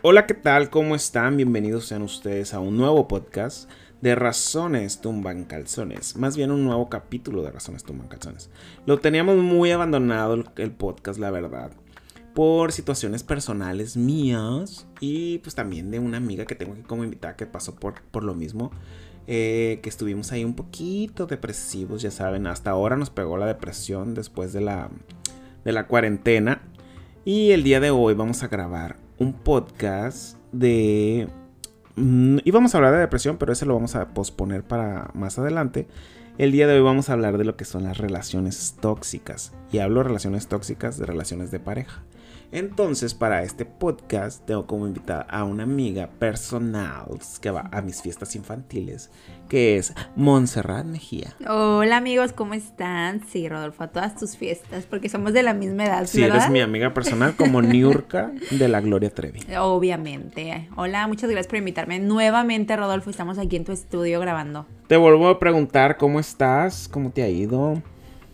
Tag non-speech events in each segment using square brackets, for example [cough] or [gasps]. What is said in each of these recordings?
Hola, ¿qué tal? ¿Cómo están? Bienvenidos sean ustedes a un nuevo podcast de Razones Tumban Calzones. Más bien un nuevo capítulo de Razones Tumban Calzones. Lo teníamos muy abandonado el, podcast, la verdad. Por situaciones personales mías y pues también de una amiga que tengo aquí como invitada que pasó por, por lo mismo. Eh, que estuvimos ahí un poquito depresivos, ya saben. Hasta ahora nos pegó la depresión después de la, de la cuarentena. Y el día de hoy vamos a grabar un podcast de... mm, íbamos a hablar de depresión, pero ese lo vamos a posponer para más adelante. El día de hoy vamos a hablar de lo que son las relaciones tóxicas. Y hablo de relaciones tóxicas de relaciones de pareja. Entonces, para este podcast, tengo como invitada a una amiga personal que va a mis fiestas infantiles, que es Montserrat Mejía. Hola amigos, ¿cómo están? Sí, Rodolfo, a todas tus fiestas, porque somos de la misma edad, Si ¿verdad? eres mi amiga personal, como Niurka de la Gloria Trevi. Obviamente. Hola, muchas gracias por invitarme nuevamente, Rodolfo. Estamos aquí en tu estudio grabando. Te vuelvo a preguntar cómo estás, cómo te ha ido.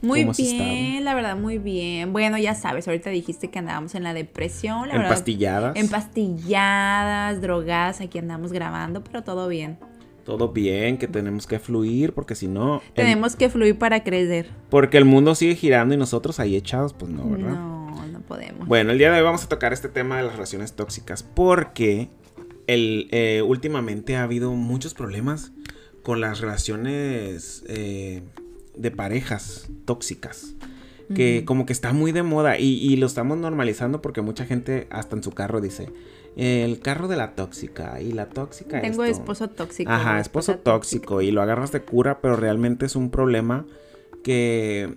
Muy ¿Cómo has bien, estado? la verdad, muy bien. Bueno, ya sabes, ahorita dijiste que andábamos en la depresión, la verdad. Empastilladas. Empastilladas, drogadas, aquí andamos grabando, pero todo bien. Todo bien, que tenemos que fluir, porque si no. el- Tenemos que fluir para crecer. porque el mundo sigue girando y nosotros ahí echados, pues no, ¿verdad? No, no podemos. Bueno, el día de hoy vamos a tocar este tema de las relaciones tóxicas, porque el, eh, últimamente ha habido muchos problemas con las relaciones eh, de parejas tóxicas. Que como que está muy de moda y, y lo estamos normalizando porque mucha gente hasta en su carro dice el carro de la tóxica y la tóxica Tengo esto". esposo tóxico. Ajá, esposo tóxico y lo agarras de cura, pero realmente es un problema que,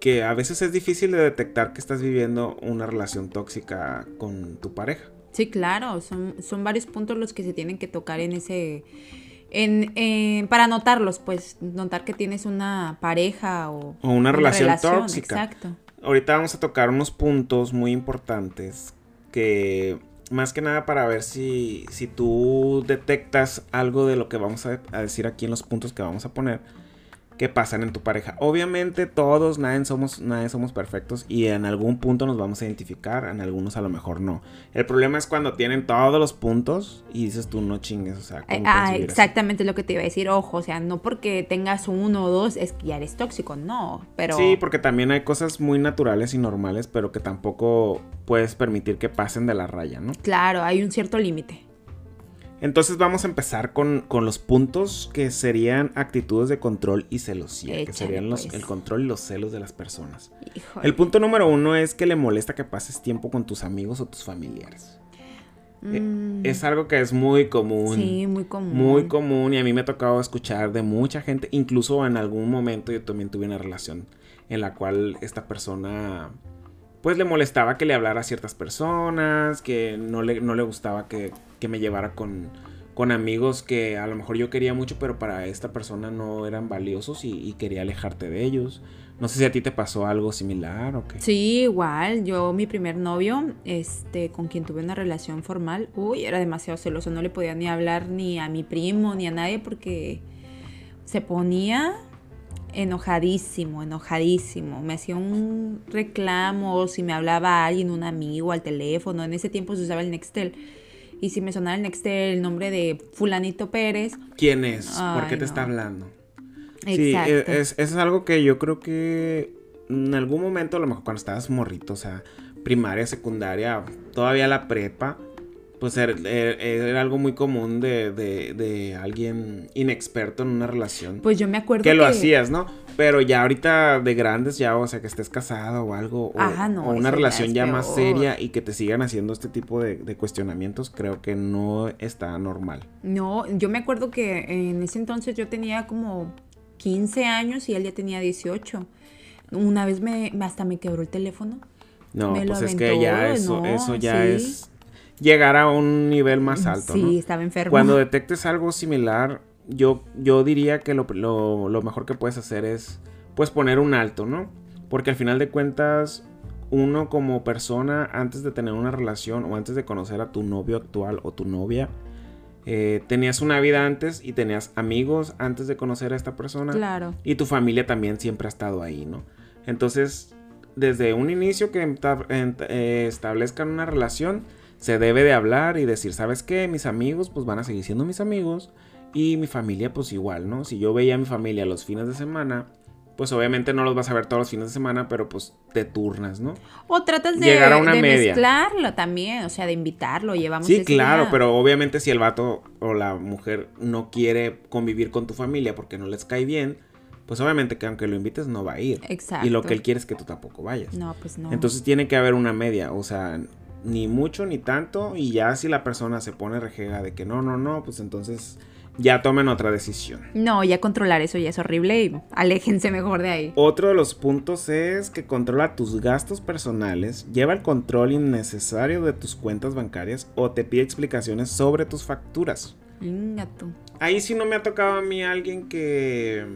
que a veces es difícil de detectar que estás viviendo una relación tóxica con tu pareja. Sí, claro, son, son varios puntos los que se tienen que tocar en ese... En, en- para notarlos, pues, notar que tienes una pareja o... O una relación tóxica. Exacto. Ahorita vamos a tocar unos puntos muy importantes que más que nada para ver si, si tú detectas algo de lo que vamos a, a decir aquí en los puntos que vamos a poner que pasan en tu pareja. Obviamente todos, nadie somos, nadie somos perfectos y en algún punto nos vamos a identificar, en algunos a lo mejor no. El problema es cuando tienen todos los puntos y dices tú no chingues, o sea, ¿cómo Eh, Ah, así? exactamente lo que te iba a decir. Ojo, o sea, no porque tengas uno o dos es que ya eres tóxico, no. Pero Sí, porque también hay cosas muy naturales y normales, pero que tampoco puedes permitir que pasen de la raya, ¿no? claro, hay un cierto límite. Entonces vamos a empezar con, con los puntos que serían actitudes de control y celosía, que serían los, pues. el control y los celos de las personas. Híjole. El punto número uno es que le molesta que pases tiempo con tus amigos o tus familiares. Eh, Mm, Es algo que es muy común. sí, muy común. Muy común y a mí me ha tocado escuchar de mucha gente, incluso en algún momento yo también tuve una relación en la cual esta persona pues le molestaba que le hablara a ciertas personas, que no le, no le gustaba que, que me llevara con, con amigos que a lo mejor yo quería mucho, pero para esta persona no eran valiosos y, quería alejarte de ellos. No sé si a ti te pasó algo similar o qué. Sí, igual. Yo, mi primer novio, este, con quien tuve una relación formal, uy, era demasiado celoso. No le podía ni hablar ni a mi primo ni a nadie porque se ponía enojadísimo, enojadísimo. Me hacía un reclamo si me hablaba alguien, un amigo al teléfono. En ese tiempo se usaba el Nextel. Y si me sonaba el Nextel, el nombre de fulanito Pérez. ¿Quién es? ¿Por qué te está hablando? Sí, Exacto. e- es, es algo que yo creo que en algún momento, a lo mejor cuando estabas morrito, o sea, primaria, secundaria, todavía la prepa, pues era, era- era algo muy común de, de- de alguien inexperto en una relación. Pues yo me acuerdo que lo hacías, ¿no? Pero ya ahorita de grandes, ya, o sea, que estés casado o algo, o, Ajá, no, o una ya relación ya más seria y que te sigan haciendo este tipo de, de cuestionamientos, creo que no está normal. No, yo me acuerdo que en ese entonces yo tenía como 15 años y él ya tenía 18. Una vez me hasta me quebró el teléfono. No, Me lo pues es que aventó, ya eso, no, eso ya sí. es llegar a un nivel más alto, sí, ¿no? estaba enfermo. Cuando detectes algo similar, yo, yo diría que lo, lo- lo mejor que puedes hacer es, pues, poner un alto, ¿no? Porque al final de cuentas, uno como persona, antes de tener una relación o antes de conocer a tu novio actual o tu novia, eh, tenías una vida antes y tenías amigos antes de conocer a esta persona. Claro. Y tu familia también siempre ha estado ahí, ¿no? Entonces, desde un inicio que eh, establezcan una relación, se debe de hablar y decir, ¿sabes qué? Mis amigos pues van a seguir siendo mis amigos y mi familia pues igual, ¿no? Si yo veía a mi familia los fines de semana, pues obviamente no los vas a ver todos los fines de semana, pero pues te turnas, ¿no? O tratas de, Llegar a una de media. mezclarlo también, o sea, de invitarlo, llevamos Sí, claro, día. pero obviamente si el vato o la mujer no quiere convivir con tu familia porque no les cae bien, pues obviamente que aunque lo invites no va a ir. Exacto. Y lo que él quiere es que tú tampoco vayas. No, pues no. Entonces tiene que haber una media, o sea, ni mucho ni tanto. Y ya si la persona se pone rejega de que no, no, no, pues entonces ya tomen otra decisión. No, ya controlar eso ya es horrible y aléjense mejor de ahí. Otro de los puntos es que controla tus gastos personales, lleva el control innecesario de tus cuentas bancarias o te pide explicaciones sobre tus facturas. Ahí sí no me ha tocado a mí alguien que,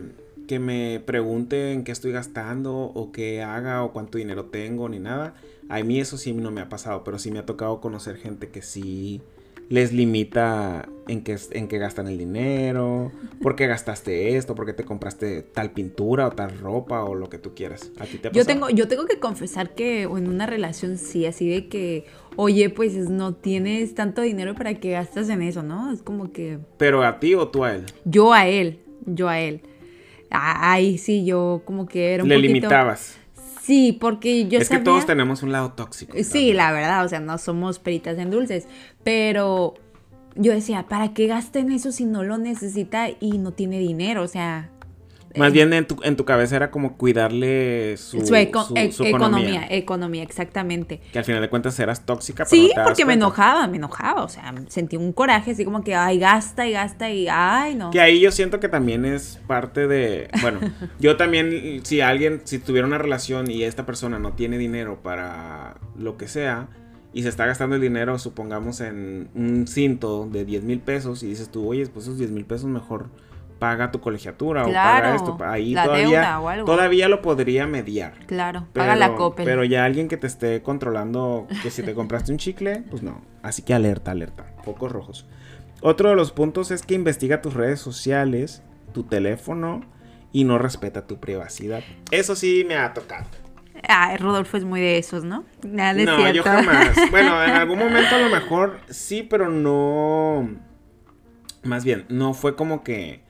que me pregunte en qué estoy gastando o qué haga o cuánto dinero tengo ni nada. A mí eso sí no me ha pasado, pero sí me ha tocado conocer gente que sí les limita en qué, en qué gastan el dinero, por qué gastaste esto, por qué te compraste tal pintura o tal ropa o lo que tú quieras. ¿A ti te ha Yo tengo, yo tengo que confesar que en una relación sí, así de que, oye, pues no tienes tanto dinero para que gastas en eso, ¿no? Es como que Pero a ti o tú a él. yo a él, yo a él. Ahí sí, yo como que era un Le poquito... limitabas. Sí, porque yo es que todos tenemos un lado tóxico. Sí, también. la verdad, o sea, no somos peritas en dulces, pero yo decía, ¿para qué gasten eso si no lo necesita y no tiene dinero? O sea, Más bien en tu, en tu cabeza era como cuidarle su, su, eco- su- e- su economía, economía, exactamente. Que al final de cuentas eras tóxica. pero Sí, no porque me enojaba, me enojaba, o sea, sentí un coraje así como que, ay, gasta y gasta y, ay, no. Que ahí yo siento que también es parte de. Bueno, [laughs] yo también, si alguien, si tuviera una relación y esta persona no tiene dinero para lo que sea, y se está gastando el dinero, supongamos, en un cinto de 10 mil pesos, y dices tú, oye, pues esos 10 mil pesos mejor paga tu colegiatura o paga esto. Ahí todavía, deuda o algo. todavía lo podría mediar. Claro, Pero, paga la Coppel. pero ya alguien que te esté controlando que si te compraste un chicle, pues no. Así que alerta, alerta. Focos rojos. Otro de los puntos es que investiga tus redes sociales, tu teléfono y no respeta tu privacidad. Eso sí me ha tocado. Ay, Rodolfo es muy de esos, ¿no? Nada no, cierto. yo jamás. [laughs] Bueno, en algún momento a lo mejor sí, pero no. Más bien, no fue como que.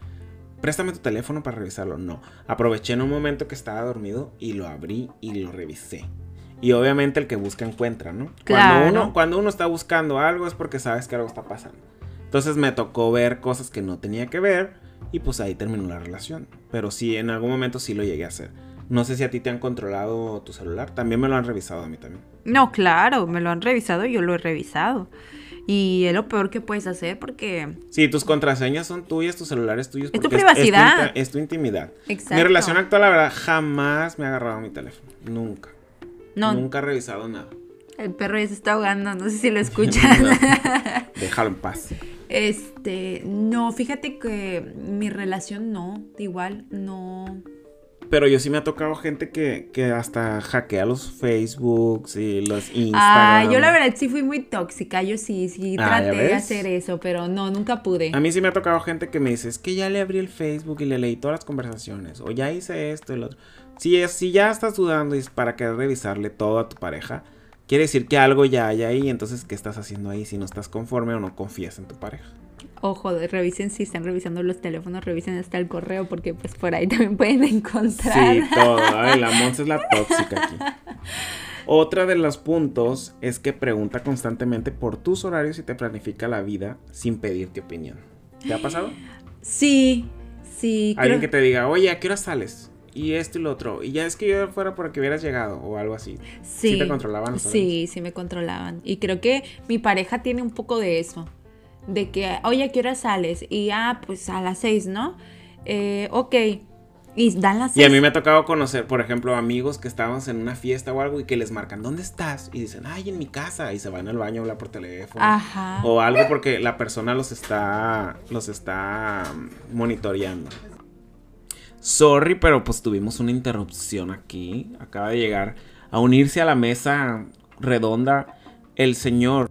Préstame tu teléfono para revisarlo. No. Aproveché en un momento que estaba dormido y lo abrí y lo revisé. Y obviamente el que busca encuentra, ¿no? Claro. Cuando uno, cuando uno está buscando algo es porque sabes que algo está pasando. Entonces me tocó ver cosas que no tenía que ver y pues ahí terminó la relación. Pero sí, en algún momento sí lo llegué a hacer. No sé si a ti te han controlado tu celular. También me lo han revisado a mí también. No, claro, me lo han revisado y yo lo he revisado. Y es lo peor que puedes hacer porque... Sí, tus contraseñas son tuyas, tu celular es tuyo. Es tu privacidad. Es tu, inti- es tu intimidad. Exacto. Mi relación actual, la verdad, jamás me ha agarrado mi teléfono. Nunca. No, Nunca he revisado nada. el perro ya se está ahogando, no sé si lo [laughs] escuchan. [laughs] Déjalo en paz. este, no, fíjate que mi relación no, igual, no... Pero yo sí me ha tocado gente que, que hasta hackea los Facebooks y los Instagram. Ah, yo la verdad sí fui muy tóxica, yo sí, sí Ah, ¿ya traté de hacer eso, pero no, nunca pude. A mí sí me ha tocado gente que me dice, es que ya le abrí el Facebook y le leí todas las conversaciones. O ya hice esto y lo otro. Si, es- si ya estás dudando y es para querer revisarle todo a tu pareja, quiere decir que algo ya hay ahí. Entonces, ¿qué estás haciendo ahí si no estás conforme o no confías en tu pareja? Ojo, revisen si están revisando los teléfonos, revisen hasta el correo porque pues por ahí también pueden encontrar. Sí, [laughs] todo. Ay, la Monza es la tóxica aquí. Otra de los puntos es que pregunta constantemente por tus horarios y te planifica la vida sin pedirte opinión. ¿Te ha pasado? Sí, sí. Alguien creo- que te diga, oye, ¿a qué hora sales? Y esto y lo otro. Y ya es que yo fuera para que hubieras llegado o algo así. Sí, te controlaban Sí, sí me controlaban. Y creo que mi pareja tiene un poco de eso. De que, oye, ¿a qué hora sales? Y, ah, pues a las seis, ¿no? Eh, ok. Y dan las Y seis. a mí me ha tocado conocer, por ejemplo, amigos que estábamos en una fiesta o algo y que les marcan, ¿dónde estás? Y dicen, ay, en mi casa. Y se van al baño a hablar por teléfono. Ajá. O algo porque la persona los está, los está mm, monitoreando. Sorry, pero pues tuvimos una interrupción aquí. Acaba de llegar a unirse a la mesa redonda el señor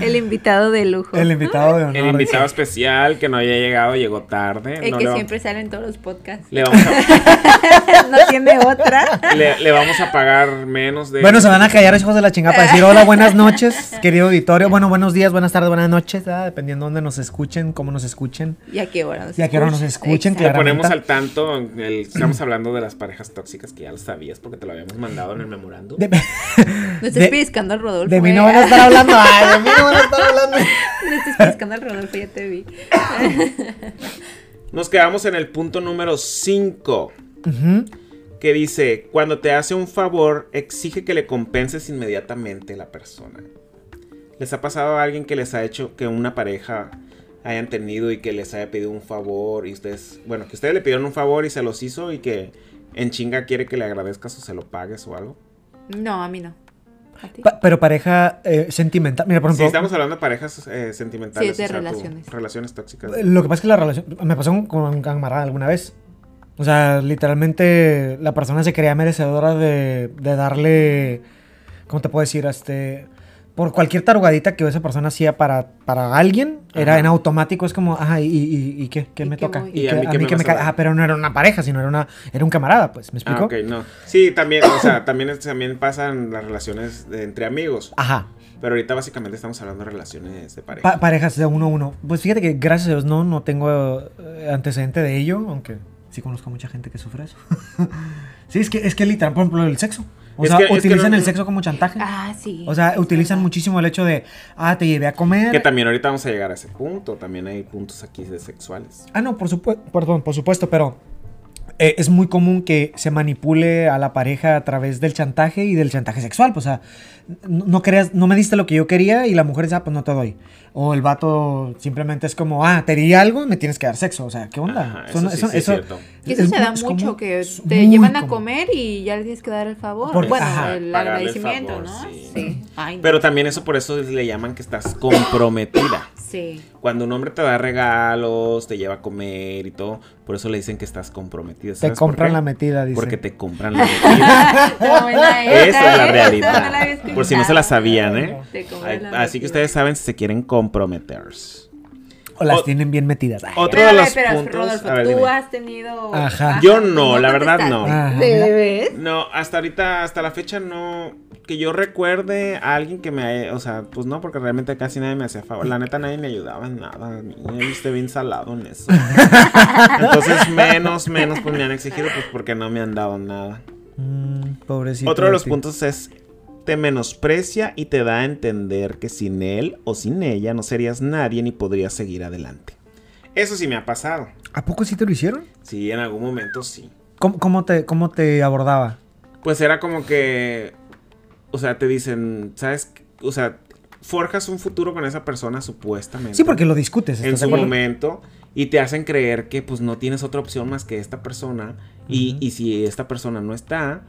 El invitado de lujo. El invitado de honor. El invitado especial que no había llegado, llegó tarde. El no que siempre sale en todos los podcasts. Le vamos, a, [laughs] no tiene otra. le, le vamos a pagar menos de. Bueno, se van a callar hijos de la chingada para decir hola, buenas noches, [laughs] querido auditorio. Bueno, buenos días, buenas tardes, buenas noches, ¿verdad? dependiendo de dónde nos escuchen, cómo nos escuchen. ¿Y a qué hora nos Y a qué hora nos escuchen, claro. ponemos al tanto. el- estamos hablando de las parejas tóxicas que ya lo sabías porque te lo habíamos mandado en el memorando. De, No estés de- pellizcando al Rodolfo. de mí eh. no van a estar hablando. Ay, de mí no van a estar hablando. No estés pellizcando al Rodolfo, ya te vi. [laughs] Nos quedamos en el punto número 5. Ujú. Que dice: Cuando te hace un favor, exige que le compenses inmediatamente la persona. ¿Les ha pasado a alguien que les ha hecho que una pareja hayan tenido y que les haya pedido un favor y ustedes, bueno, que ustedes le pidieron un favor y se los hizo y que en chinga quiere que le agradezcas o se lo pagues o algo? No, a mí no. ¿A ti? Pa- pero pareja eh, sentimental. Mira, por Si ejemplo, estamos hablando de parejas eh, sentimentales, Sí, de o sea, tu- relaciones. relaciones tóxicas. lo que pasa es que la relación. Me pasó con, con un camarada alguna vez. O sea, literalmente la persona se creía merecedora de, de darle. ¿Cómo te puedo decir? Este. Por cualquier tarugadita que esa persona hacía para, para alguien, era Ajá. en automático, es como, ajá, ¿y, y, y qué? ¿Qué ¿Y me toca? voy? ¿Y a mí qué me qué vas a ca- dar? Ah, pero no era una pareja, sino era, una, era un camarada, pues, ¿me explico? Ah, ok, no. Sí, también, o sea, [coughs] también, también pasan las relaciones de- entre amigos. Ajá. Pero ahorita básicamente estamos hablando de relaciones de pareja. Pa- parejas de uno a uno. Pues fíjate que gracias a Dios no, no tengo eh, antecedente de ello, aunque sí conozco a mucha gente que sufre eso. [laughs] sí, es que, es que literal, por ejemplo, el sexo. O Es sea, que- es que utilizan no- el sexo como chantaje. Ah, sí. o sea, utilizan verdad. muchísimo el hecho de, ah, te llevé a comer. que también ahorita vamos a llegar a ese punto. También hay puntos aquí de sexuales. Ah, no, por supuesto, perdón, por supuesto, pero eh, es muy común que se manipule a la pareja a través del chantaje y del chantaje sexual. Pues, o sea, no, no creas, no me diste lo que yo quería y la mujer dice, ah, pues no te doy. O el vato simplemente es como, ah, te di algo, me tienes que dar sexo. O sea, ¿qué onda? Ajá, Eso sí, es cierto. Y eso es se da es mucho, que te llevan a común. comer y ya le tienes que dar el favor. Porque- bueno, Ajá, el agradecimiento, favor, ¿no? sí. Sí. Ay, no. Pero también eso por eso le llaman que estás comprometida. Sí. Cuando un hombre te da regalos, te lleva a comer y todo, por eso le dicen que estás comprometida. Te ¿Sabes por compran la metida, dice. Porque te compran la metida. [laughs] Esa es la realidad. No la había escuchado. Por si no se la sabían, ¿eh? La Así que ustedes saben si se quieren comprometer. O las O- tienen bien metidas. Ay, Otro Pero, de los espera, puntos. Rodolfo, a ver, tú dime. has tenido. Ajá. Yo no, la verdad no. contestaste. Ajá, ¿De mira. ves? No, hasta ahorita, hasta la fecha no. Que yo recuerde a alguien que me haya- O sea, pues no, porque realmente casi nadie me hacía favor. La neta, nadie me ayudaba en nada. Yo estoy bien salado en eso. [laughs] Entonces, menos, menos, pues me han exigido, pues porque no me han dado nada. Mm, pobrecito. Otro de los puntos es. Te menosprecia y te da a entender que sin él o sin ella no serías nadie ni podrías seguir adelante. Eso sí me ha pasado. ¿A poco sí te lo hicieron? Sí, en algún momento sí. ¿Cómo, cómo te, cómo te abordaba? Pues era como que, o sea, te dicen, ¿sabes? O sea, forjas un futuro con esa persona supuestamente. Sí, porque lo discutes. en ¿estás de su momento y te hacen creer que pues no tienes otra opción más que esta persona y, y si esta persona no está,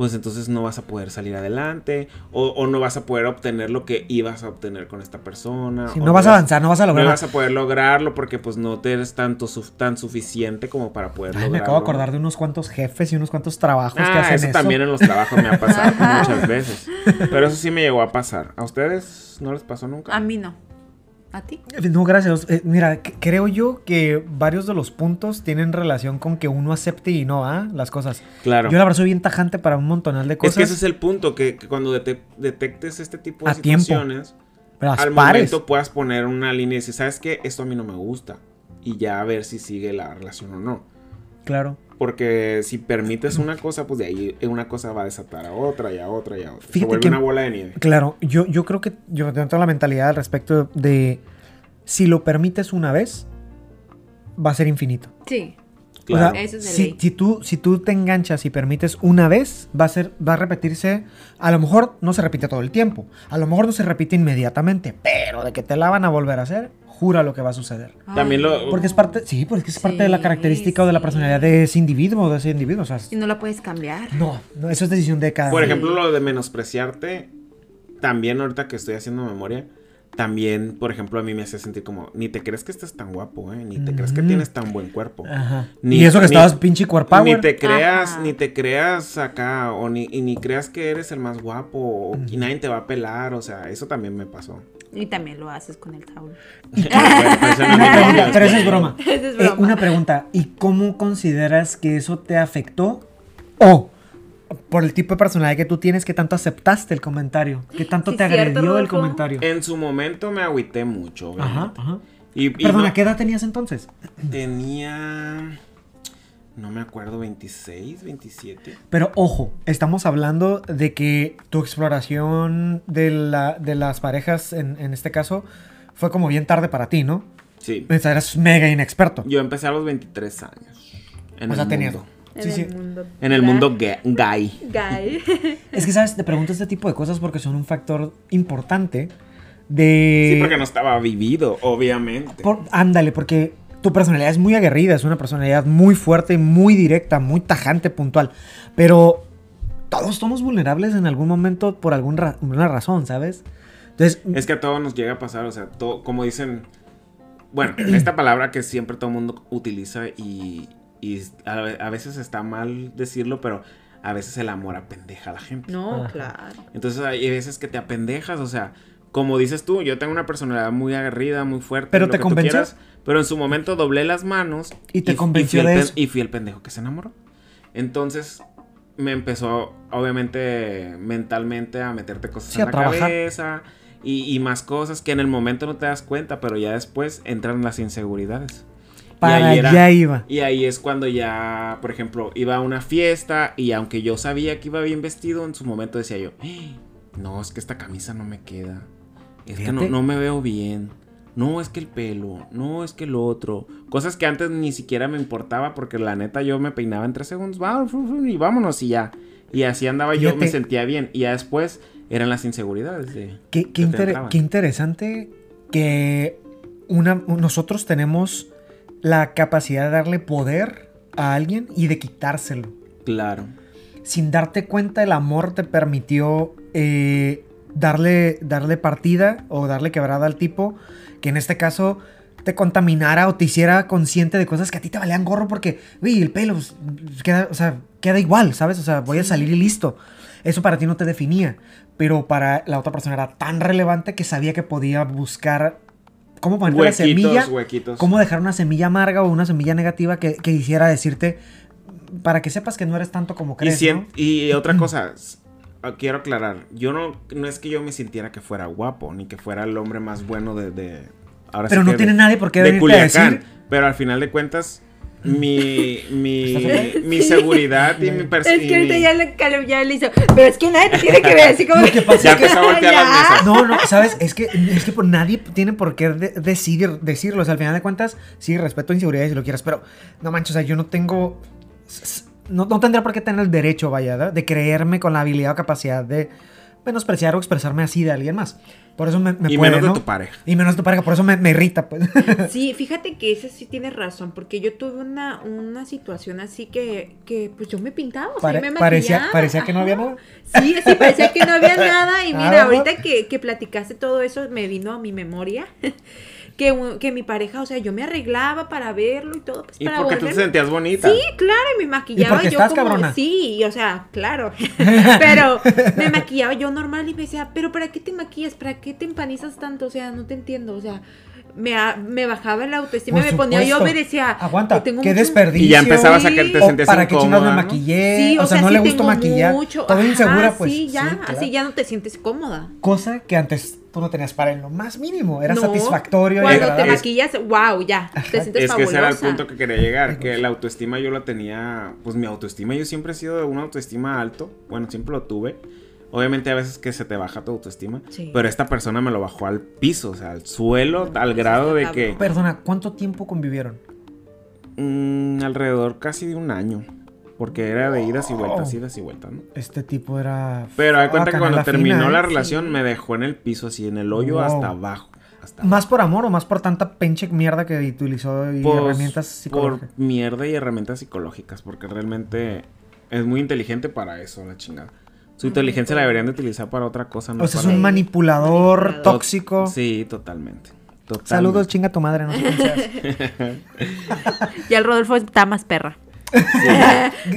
pues entonces no vas a poder salir adelante o, o no vas a poder obtener lo que ibas a obtener con esta persona. Sí, o no vas a avanzar, no vas a lograr No vas a poder lograrlo porque pues no te eres tanto tan suficiente como para poder Ay, lograrlo. me acabo de acordar de unos cuantos jefes y unos cuantos trabajos que Ah, hacen eso, eso. también en los trabajos me ha pasado [laughs] muchas veces. Pero eso sí me llegó a pasar. ¿A ustedes no les pasó nunca? A mí no. ¿A ti? No, gracias. Eh, mira, creo yo que varios de los puntos tienen relación con que uno acepte y no, ¿ah? Las cosas. Claro. Yo la verdad soy bien tajante para un montonal de Es cosas. que ese es el punto, que, que cuando dete- detectes este tipo de A situaciones, al pares. momento puedas poner una línea y decir, ¿sabes qué? Esto a mí no me gusta. Y ya a ver si sigue la relación o no. Claro. Porque si permites una cosa, pues de ahí una cosa va a desatar a otra y a otra y a otra. Se Fíjate vuelve que- una bola de nieve. Claro, yo, yo creo que yo tengo la mentalidad al respecto de si lo permites una vez, va a ser infinito. Sí. Claro. O sea, Eso es de si, si tú, si tú te enganchas y permites una vez, va a ser, va a repetirse. A lo mejor no se repite todo el tiempo. A lo mejor no se repite inmediatamente. Pero de que te la van a volver a hacer, jura lo que va a suceder. También Ay, lo- no. Porque es parte, sí, porque es parte de la Sí, característica o de la sí. personalidad de ese individuo, de ese individuo. O sea, Y no la puedes cambiar. no, no, eso es decisión de cada Por ejemplo, lo de menospreciarte, también ahorita que estoy haciendo memoria, también, por ejemplo, a mí me hace sentir como, ni te crees que estás tan guapo, ¿eh? Ni te crees que Ujú. tienes tan buen cuerpo. Ajá. Ni- y eso que ni- estabas pinche power. Ni te creas, Ajá. ni te creas acá, o ni, y ni creas que eres el más guapo, o y nadie te va a pelar, o sea, eso también me pasó. Y también lo haces con el Saúl. [laughs] Pues, eso pero esa es broma. [laughs] Esa es Eh, broma. una pregunta, ¿y cómo consideras que eso te afectó? O, por el tipo de personalidad que tú tienes, ¿qué tanto aceptaste el comentario? ¿Qué tanto Sí, te cierto, agredió el comentario? En su momento me agüité mucho, Ajá, obviamente. ajá. Y, y Perdona, no- ¿qué edad tenías entonces? tenía, no me acuerdo, 26, 27. Pero ojo, estamos hablando de que tu exploración de, la, de las parejas, en, en este caso, fue como bien tarde para ti, ¿no? Sí. O sea, eras mega inexperto. Yo empecé a los 23 años. En O sea, el tenías- mundo. En Sí, el sí. mundo. En el gay. mundo ga- gay. Gay. [laughs] Es que, ¿sabes? Te pregunto este tipo de cosas porque son un factor importante de... Sí, porque no estaba vivido, obviamente. Por- ándale, porque tu personalidad es muy aguerrida, es una personalidad muy fuerte, muy directa, muy tajante, puntual. Pero todos somos vulnerables en algún momento por alguna razón, ¿sabes? Entonces, Es que a todos nos llega a pasar, o sea, todo, como dicen, bueno, esta palabra que siempre todo el mundo utiliza y, y a, a veces está mal decirlo, pero a veces el amor apendeja a la gente. No, Ajá. claro. Entonces hay veces que te apendejas, o sea, como dices tú, yo tengo una personalidad muy aguerrida, muy fuerte. ¿Pero lo te que tú convenció? quieras, pero en su momento doblé las manos. ¿Y te convenció el de eso? Y fui el pendejo que se enamoró. Entonces me empezó, obviamente, mentalmente a meterte cosas Sí, en la trabajar. cabeza y, y más cosas que en el momento no te das cuenta, pero ya después entran las inseguridades. Y para ahí era- allá iba. y ahí es cuando ya, por ejemplo, iba a una fiesta y aunque yo sabía que iba bien vestido, en su momento decía yo, "Eh, no, es que esta camisa no me queda. Es que no, me veo bien. No, es que el pelo. No, es que el otro. Cosas que antes ni siquiera me importaba porque la neta yo me peinaba en tres segundos. Y vámonos y ya. Y así andaba yo, me sentía bien. Y ya después eran las inseguridades de... Qué, qué inter- qué interesante que una, nosotros tenemos la capacidad de darle poder a alguien y de quitárselo. Claro. sin darte cuenta, el amor te permitió eh, darle, darle partida o darle quebrada al tipo, que en este caso te contaminara o te hiciera consciente de cosas que a ti te valían gorro porque, uy, el pelo pues, queda, o sea, queda igual, ¿sabes? O sea, voy a salir y listo. Eso para ti no te definía, pero para la otra persona era tan relevante que sabía que podía buscar cómo poner Huequitos, semilla, huequitos. cómo dejar una semilla amarga o una semilla negativa que, que hiciera decirte para que sepas que no eres tanto como Y, crees, sien- ¿no? y otra cosa, quiero aclarar, yo no, no es que yo me sintiera que fuera guapo, ni que fuera el hombre más bueno de... de- ahora sí Pero no que tiene de- nadie por qué de a Culiacán, decir. pero al final de cuentas, mi, mi, [laughs] ¿Estás mi seguridad y mi Es perspectiva... que ahorita ya le, Caleb ya le hizo. Pero es que nadie te tiene que ver así como. Lo que pasa Ya es que empezó a voltear las Ya. mesas. No, no, ¿sabes? Es que, es que por nadie tiene por qué de- decidir, decirlo. O sea, al final de cuentas, sí, respeto inseguridades si lo quieras, pero no manches, o sea, yo no tengo. No, tendría por qué tener el derecho, vaya, de creerme con la habilidad o capacidad de menospreciar o expresarme así de alguien más. Por eso me, me Y puede, menos de ¿no? tu pareja. Y menos de tu pareja, por eso me, me irrita, pues. [laughs] Sí, fíjate que ese sí tienes razón, porque yo tuve una, una situación así que, que pues yo me pintaba, o sea, Pare- me parecía, maquillaba, parecía que no había nada. Sí, sí, parecía que no había nada. Y Ah, [laughs] mira, ¿no? ahorita que, que platicaste todo eso, me vino a mi memoria [laughs] que, que mi pareja, o sea, yo me arreglaba para verlo y todo, pues Y para porque tú te volverme- sentías bonita. Sí, claro, y me maquillaba porque yo estás como, cabrona. sí, y, o sea, claro. pero me maquillaba yo normal y me decía, pero ¿para qué te maquillas? ¿Para qué te empanizas tanto? O sea, no te entiendo, o sea, me, a- me bajaba la autoestima, Por me ponía yo supuesto. me decía, Aguanta, "Yo tengo qué mucho- desperdicio. Y ya empezabas a que te O sentías para qué chingados me ¿no? maquillé. Sí, o, sea, no sí le gustó tengo maquillar. mucho, Todo ajá, insegura, pues. Sí, ya, claro. así ya no te sientes cómoda. Cosa que antes tú no tenías para en lo más mínimo. Era No, satisfactorio y Cuando te maquillas, wow, ya, te sientes Es que ese era el fabulosa. punto que quería llegar, que la autoestima yo la tenía, pues mi autoestima yo siempre he sido de una autoestima alto, bueno, siempre lo tuve. Obviamente a veces que se te baja tu autoestima, Sí. pero esta persona me lo bajó al piso, o sea, al suelo, No, al grado de que. Perdona, ¿cuánto tiempo convivieron? mm, alrededor casi de un año, porque era de idas y vueltas, Wow. idas y vueltas, ¿no? Este tipo era. Pero hay cuenta que cuando terminó fina, la ¿eh? relación me dejó en el piso así, en el hoyo Wow. hasta abajo. Hasta ¿Más por amor o más por tanta pinche mierda que utilizó y Pues, herramientas por psicológicas? mierda y herramientas psicológicas, porque realmente es muy inteligente para eso, la chingada. Su inteligencia la deberían de utilizar para otra cosa, no O sea, es un manipulador Manipulador. tóxico. Sí, totalmente. totalmente. Saludos, chinga tu madre, no sé quién seas. [laughs] Y el Rodolfo está más perra. [laughs]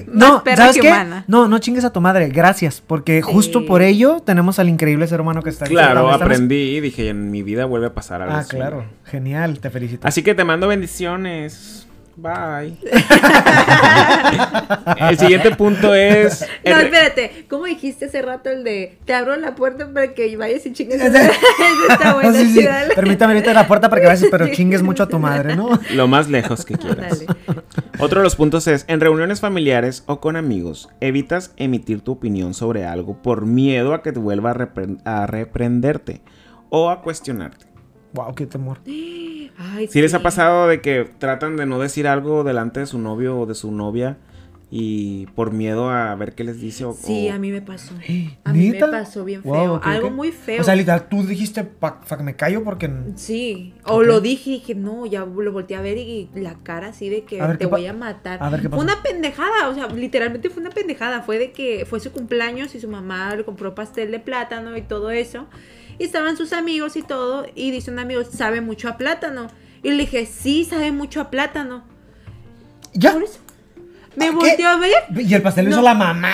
No, Más perra ¿sabes que qué? humana. No, no chingues a tu madre, gracias, porque justo por ello tenemos al increíble ser humano que está aquí. Claro, aprendí y dije, en mi vida vuelve a pasar algo Ah, así. claro, genial, te felicito. Así que te mando bendiciones. Bye. [laughs] el siguiente punto es... No, el- espérate. ¿Cómo dijiste hace rato el de te abro la puerta para que vayas y chingues? [laughs] [laughs] Está buena, Sí, sí. Permítame abrirte la puerta para que vayas, pero chingues mucho a tu madre, ¿no? Lo más lejos que quieras. Dale. Otro de los puntos es, en reuniones familiares o con amigos, evitas emitir tu opinión sobre algo por miedo a que te vuelva a reprenderte o a cuestionarte. Wow, qué temor. Ay, Si les sí. ha pasado de que tratan de no decir algo delante de su novio o de su novia y por miedo a ver qué les dice o... Sí, o- a mí me pasó. [gasps] A mí me pasó bien feo. Algo muy feo. O sea, literal, tú dijiste, pa, fa- me callo porque... Sí, o lo dije y dije, no, ya lo volteé a ver y la cara así de que ver, te ¿qué pa- voy a matar. a ver, ¿qué fue pasó? una pendejada, o sea, literalmente fue una pendejada. Fue de que fue su cumpleaños y su mamá le compró pastel de plátano y todo eso. Y estaban sus amigos y todo. Y dice un amigo, sabe mucho a plátano. Y le dije, sí, sabe mucho a plátano. ¿Ya? Por eso. Me ¿Qué? volteó a ver. ¿Y el pastel lo hizo la mamá?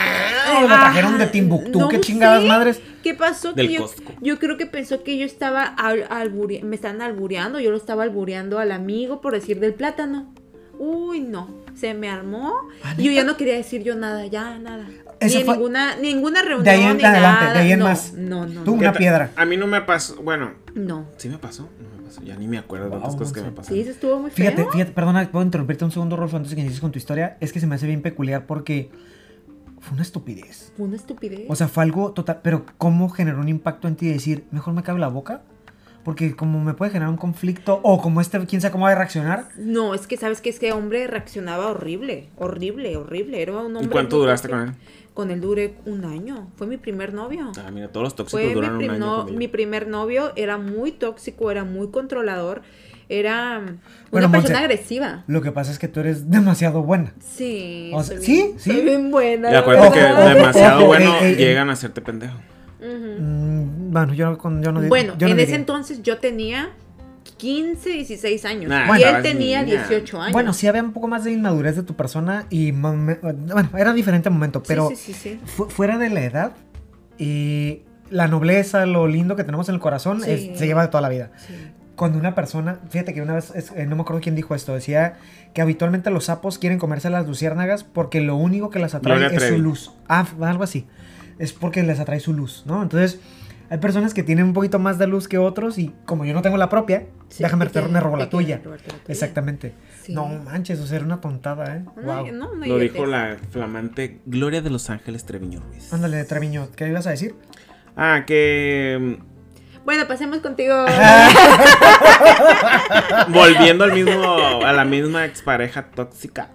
¿O lo trajeron de Timbuktu? no ¿Qué chingadas sé. madres? ¿Qué pasó? Del que yo, creo que pensó que yo estaba al- albure- me estaban albureando, yo lo estaba albureando al amigo por decir del plátano. Uy, no, se me armó ¿Ah, y yo ya no quería decir yo nada, ya nada. Ni en fue- ninguna ninguna reunión De ahí en ni adelante, nada. de ahí en no, más. No, no, Tú, no. una ¿Qué ta- piedra. A mí no me pasó, bueno, No. sí me pasó, no me pasó, ya ni me acuerdo de tantas Wow, cosas que me pasaron. Sí, eso estuvo muy Fíjate, feo. fíjate, perdona, puedo interrumpirte un segundo, Rolfo, antes de que inicies con tu historia. Es que se me hace bien peculiar porque fue una estupidez. Fue una estupidez. O sea, fue algo total. Pero, ¿cómo generó un impacto en ti de decir, mejor me cabe la boca? Porque, como me puede generar un conflicto, o como este, quién sabe cómo va a reaccionar. no, es que sabes que este hombre reaccionaba horrible, horrible, horrible. Era un hombre. ¿Y cuánto duraste con él? Con él duré un año. Fue mi primer novio. Ah, mira, todos los tóxicos Fue mi, duran un prim- año no, mi primer novio, era muy tóxico, era muy controlador, era una Bueno, persona agresiva. Lo que pasa es que tú eres demasiado buena. Sí, O sea, soy ¿sí? bien- ¿Sí? soy bien buena. Y acuérdate que demasiado bueno llegan a hacerte pendejo. Ujú. Mm, bueno, yo, no- con- yo no Bueno, yo no en ese diría. entonces yo tenía 15, 16 años. Nah, y Bueno, él tenía niña. 18 años. Bueno, sí había un poco más de inmadurez de tu persona y bueno, era diferente momento, pero sí, sí, sí. fu- fuera de la edad y la nobleza, lo lindo que tenemos en el corazón Sí. es- se lleva de toda la vida. Sí. Cuando una persona, fíjate que una vez, es- eh, no me acuerdo quién dijo esto, decía que habitualmente los sapos quieren comerse las luciérnagas porque lo único que las atrae es su luz. Ah, algo así. Es porque les atrae su luz, ¿no? Entonces, hay personas que tienen un poquito más de luz que otros y como yo no tengo la propia, Sí, déjame te me robo la tuya. robarte la tuya. Exactamente. Sí. No manches, o sea, era una tontada, ¿eh? No, wow. no, no Lo dijo la flamante Gloria de Los Ángeles Treviño Ruiz. Ándale, Treviño, ¿qué ibas a decir? Ah, que Bueno, pasemos contigo. mm, [laughs] volviendo al mismo, a la misma expareja tóxica.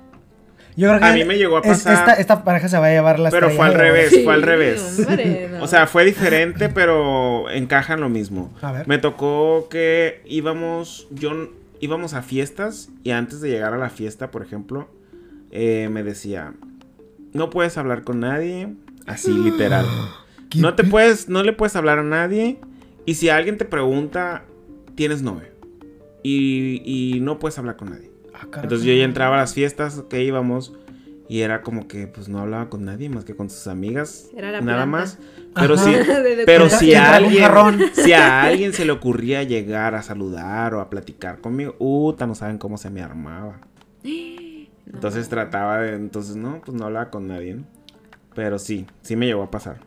Yo creo que A mí me llegó a es- pasar- esta, esta pareja se va a llevar la Pero fue al revés, Sí, fue al revés. hombre, [laughs] no. O sea, fue diferente, pero encajan lo mismo. A ver. Me tocó que íbamos, yo íbamos a fiestas y antes de llegar a la fiesta, por ejemplo, eh, me decía, no puedes hablar con nadie, así [gasps] literal. ¿Qué No te puedes, no le puedes hablar a nadie y si alguien te pregunta, tienes novio y, y no puedes hablar con nadie. Ah. Entonces yo ya entraba a las fiestas que íbamos y era como que pues no hablaba con nadie más que con sus amigas. Era la nada planta. más. Pero Ajá. [laughs] de pero si a alguien, si a alguien se le ocurría llegar a saludar o a platicar conmigo, uta, no saben cómo se me armaba. [gasps] No. Entonces trataba de, entonces no, pues no hablaba con nadie. ¿no? Pero sí, sí me llegó a pasar.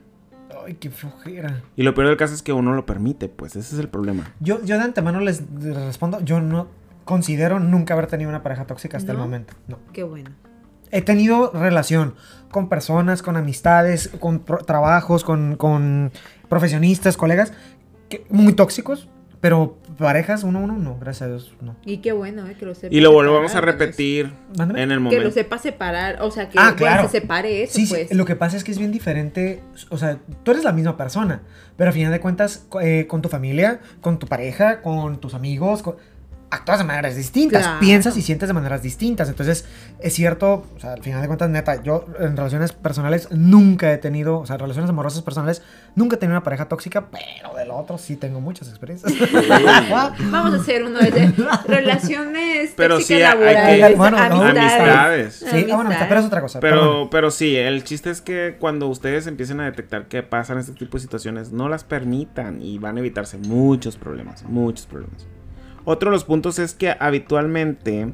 Ay, qué flojera. Y lo peor del caso es que uno lo permite, pues ese es el problema. Yo, yo de antemano les, les respondo, yo no considero nunca haber tenido una pareja tóxica hasta el ¿No? momento. No. Qué bueno. He tenido relación con personas, con amistades, con pro- trabajos, con, con profesionistas, colegas, que, muy tóxicos, pero parejas uno a uno, no, gracias a Dios, no. Y qué bueno, eh, que lo sepa. Y lo volvemos a separar, repetir Mándame. en el Que lo momento. sepa separar, o sea, que Ah, claro. se separe eso, Sí, sí, pues. lo que pasa es que es bien diferente, o sea, tú eres la misma persona, pero a final de cuentas, eh, con tu familia, con tu pareja, con tus amigos, con- actúas de maneras distintas, Claro. piensas y sientes de maneras distintas. Entonces, es cierto, o sea, al final de cuentas, neta, yo en relaciones personales nunca he tenido, o sea, relaciones amorosas personales, nunca he tenido una pareja tóxica, pero del otro sí tengo muchas experiencias. [laughs] Vamos a hacer uno de relaciones Pero tóxicas sí, hay que- laborales, Bueno, no, amistades. Sí, ah, bueno, está- pero es otra cosa. perdón. Pero, pero sí, el chiste es que cuando ustedes empiecen a detectar que pasan este tipo de situaciones, no las permitan y van a evitarse muchos problemas, muchos problemas. Otro de los puntos es que habitualmente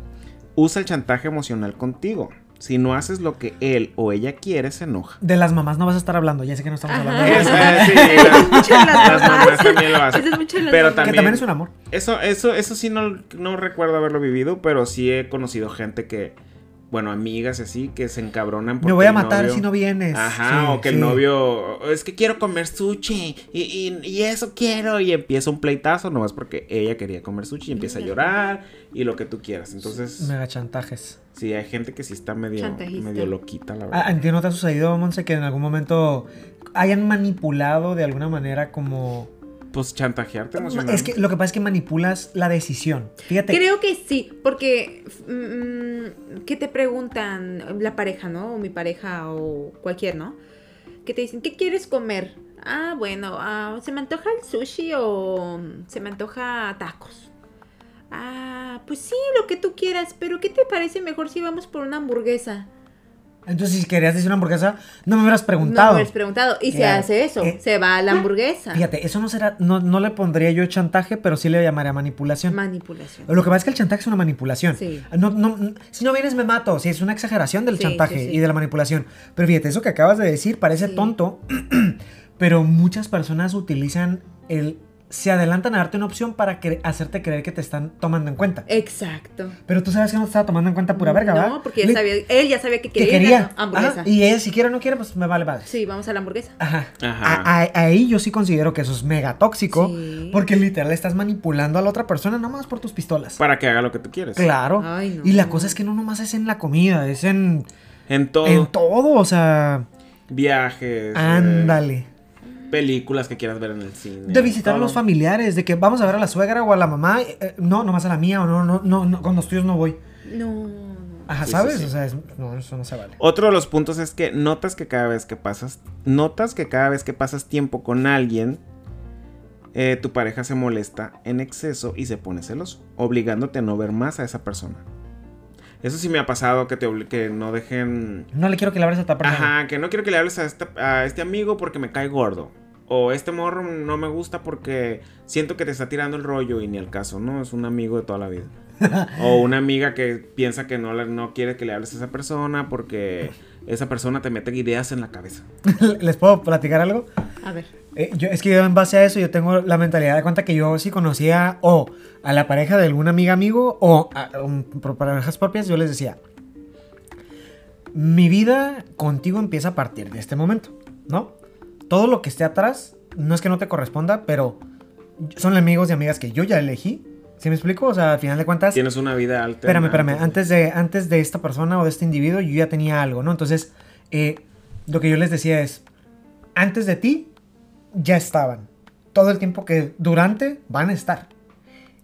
usa el chantaje emocional contigo. Si no haces lo que él o ella quiere, se enoja. De las mamás no vas a estar hablando, ya sé que no estamos Ajá. hablando de eso. [laughs] Sí, las, las las mamás también lo hacen. Eso es mucho las Pero mamás. Que también, también es un amor. Eso, eso, eso sí no, no recuerdo haberlo vivido, pero sí he conocido gente que, bueno, amigas así, que se encabronan porque Me voy a matar novio- si no vienes. Ajá, Sí, o que el novio, es que quiero comer sushi y, y- y eso quiero y empieza un pleitazo nomás porque ella quería comer sushi y empieza a llorar y lo que tú quieras. Entonces, Mega chantajes. sí, hay gente que sí está medio, medio loquita, la ¿A, verdad. a ti no te ha sucedido, Monse, que en algún momento hayan manipulado de alguna manera como... Pues chantajearte emocionalmente. Es que lo que pasa es que manipulas la decisión. Fíjate. Creo que sí, porque mm, que te preguntan la pareja, ¿no? O mi pareja o cualquier, ¿no? Que te dicen, ¿qué quieres comer? Ah, bueno, ah, se me antoja el sushi o se me antoja tacos. Ah, pues sí, lo que tú quieras, pero ¿qué te parece mejor si vamos por una hamburguesa? Entonces, si querías decir una hamburguesa, no me hubieras No preguntado. me hubieras preguntado. Y se hace eso, Eh, se va a la hamburguesa. Fíjate, eso no será, no, no le pondría yo chantaje, pero sí le llamaría manipulación. Manipulación. Lo que pasa es que el chantaje es una manipulación. Sí. No, no, si no vienes me mato. Sí, es una exageración del Sí, chantaje sí, sí. y de la manipulación. Pero fíjate, eso que acabas de decir parece tonto, [clears throat] pero muchas personas utilizan el... Se adelantan a darte una opción para cre- hacerte creer que te están tomando en cuenta. Exacto. Pero tú sabes que no te estaba tomando en cuenta pura verga, ¿verdad? No, porque él, Le- sabía, él ya sabía que que quería, ir quería. la hamburguesa. Ajá, y ella si quiere o no quiere, pues me vale madre. Sí, vamos a la hamburguesa. Ajá. Ajá. A- a- ahí yo sí considero que eso es mega tóxico. Sí. Porque literal estás manipulando a la otra persona nomás por tus pistolas. Para que haga lo que tú quieres. Claro. Ay, no. Y la cosa es que no nomás es en la comida, es en, En todo. en todo. O sea, Viajes. eh, ándale. Películas que quieras ver en el cine. De visitar a los familiares, de que vamos a ver a la suegra o a la mamá. eh, eh, no, nomás a la mía o no, no, no, no, con los tuyos no voy. No. Ajá, Sí, ¿sabes? sí, sí. O sea, es- no, eso no se vale. Otro de los puntos es que notas que cada vez que pasas, notas que cada vez que pasas tiempo con alguien, eh, tu pareja se molesta en exceso y se pone celoso, obligándote a no ver más a esa persona. Eso sí me ha pasado que te que no dejen, No le quiero que le abres a esta persona. ajá, que no quiero que le hables a a este amigo porque me cae gordo. O este morro no me gusta porque siento que te está tirando el rollo y ni al caso, ¿no? Es un amigo de toda la vida. [laughs] o una amiga que piensa que no, no quiere que le hables a esa persona porque esa persona te mete ideas en la cabeza. [laughs] ¿Les puedo platicar algo? A ver. Eh, yo, es que yo en base a eso yo tengo la mentalidad de cuenta que yo si conocía o a la pareja de algún amiga amigo o a, um, por parejas propias, yo les decía, mi vida contigo empieza a partir de este momento, ¿no? Todo lo que esté atrás no es que no te corresponda, pero son amigos y amigas que yo ya elegí. ¿Sí me explico? O sea, al final de cuentas... Tienes una vida alta. Espérame, espérame. Antes de, antes de esta persona o de este individuo, yo ya tenía algo, ¿no? Entonces, eh, lo que yo les decía es, antes de ti, ya estaban. Todo el tiempo que durante van a estar.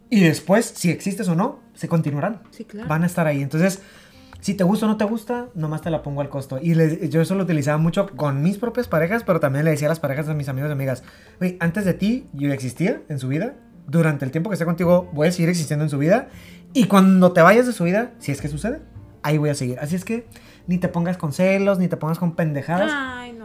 Y después, si existes o no, se continuarán. Sí, claro. Van a estar ahí. Entonces, si te gusta o no te gusta, nomás te la pongo al costo. Y yo eso lo utilizaba mucho con mis propias parejas, pero también le decía a las parejas de mis amigos y amigas, "Güey, antes de ti, yo existía en su vida. Durante el tiempo que esté contigo, voy a seguir existiendo en su vida. Y cuando te vayas de su vida, si es que sucede, ahí voy a seguir. Así es que ni te pongas con celos, ni te pongas con pendejadas. Ay, no.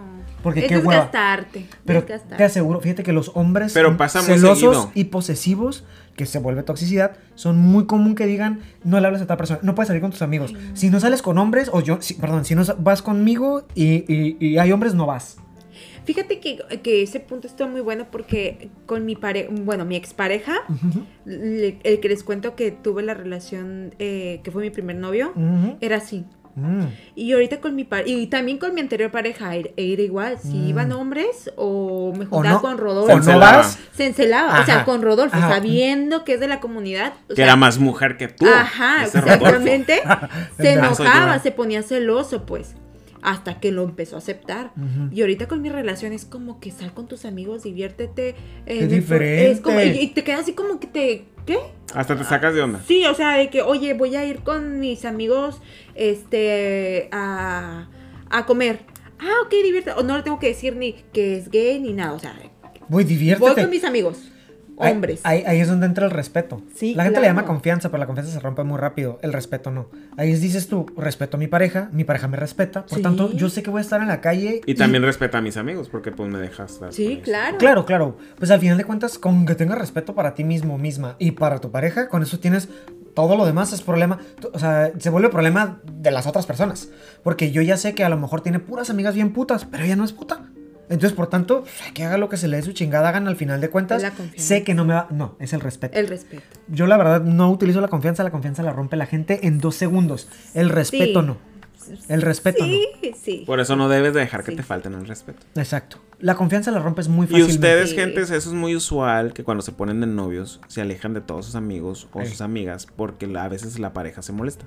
Porque es qué hueva. desgastarte. Pero desgastarte. te aseguro, fíjate que los hombres Pero celosos seguido. y posesivos, que se vuelve toxicidad, son muy común que digan, no le hables a tal persona, no puedes salir con tus amigos. Si no sales con hombres, o yo, si- perdón, si no vas conmigo y, y- y hay hombres, no vas. Fíjate que, que ese punto está muy bueno porque con mi pareja, bueno, mi expareja, Ujú, le- el que les cuento que tuve la relación, eh, que fue mi primer novio, ujú, era así. Mm. Y ahorita con mi pareja, y también con mi anterior pareja, era, era igual. Si Mm. iban hombres o me O juntaba no, con o Rodolfo. no encelaba. vas. Se encelaba, o sea, con Rodolfo, Ajá. sabiendo que es de la comunidad. o Que sea, era más mujer que tú. Ajá, Rodolfo. exactamente. [laughs] se enojaba, se ponía celoso, pues. Hasta que lo empezó a aceptar. Y ahorita con mi relación es como que sal con tus amigos, diviértete. eh, Es diferente. Es como, y, y te quedas así como que te, ¿qué? Hasta te sacas de onda. Sí, o sea, de que, oye, voy a ir con mis amigos, este, a, a comer. Ah, ok, diviértete. O no le tengo que decir ni que es gay ni nada, o sea, Voy, voy diviértete. con mis amigos, hombres. Ahí, ahí es donde entra el respeto. Sí, la gente le claro. llama confianza, pero la confianza se rompe muy rápido. El respeto no. Ahí es, dices tú, respeto a mi pareja, mi pareja me respeta. Por Sí. tanto, yo sé que voy a estar en la calle. Y también respeta a mis amigos, porque pues me dejas estar Sí, claro. Claro, claro. Pues al final de cuentas, con que tengas respeto para ti mismo, misma y para tu pareja, con eso tienes todo lo demás es problema. O sea, se vuelve problema de las otras personas. Porque yo ya sé que a lo mejor tiene puras amigas bien putas, pero ella no es puta. Entonces, por tanto, pues, que haga lo que se le dé su chingada gana al final de cuentas. La confianza. Sé que no me va. No, es el respeto. El respeto. Yo la verdad no utilizo la confianza, la confianza la rompe la gente en dos segundos. El respeto Sí. no. El respeto Sí, sí. Por eso no debes de dejar que Sí. te falten el respeto. no. Exacto. La confianza la rompes muy Y fácilmente. ustedes, Sí. gentes, eso es muy usual que cuando se ponen de novios se alejan de todos sus amigos o sus amigas porque a veces la pareja se molesta.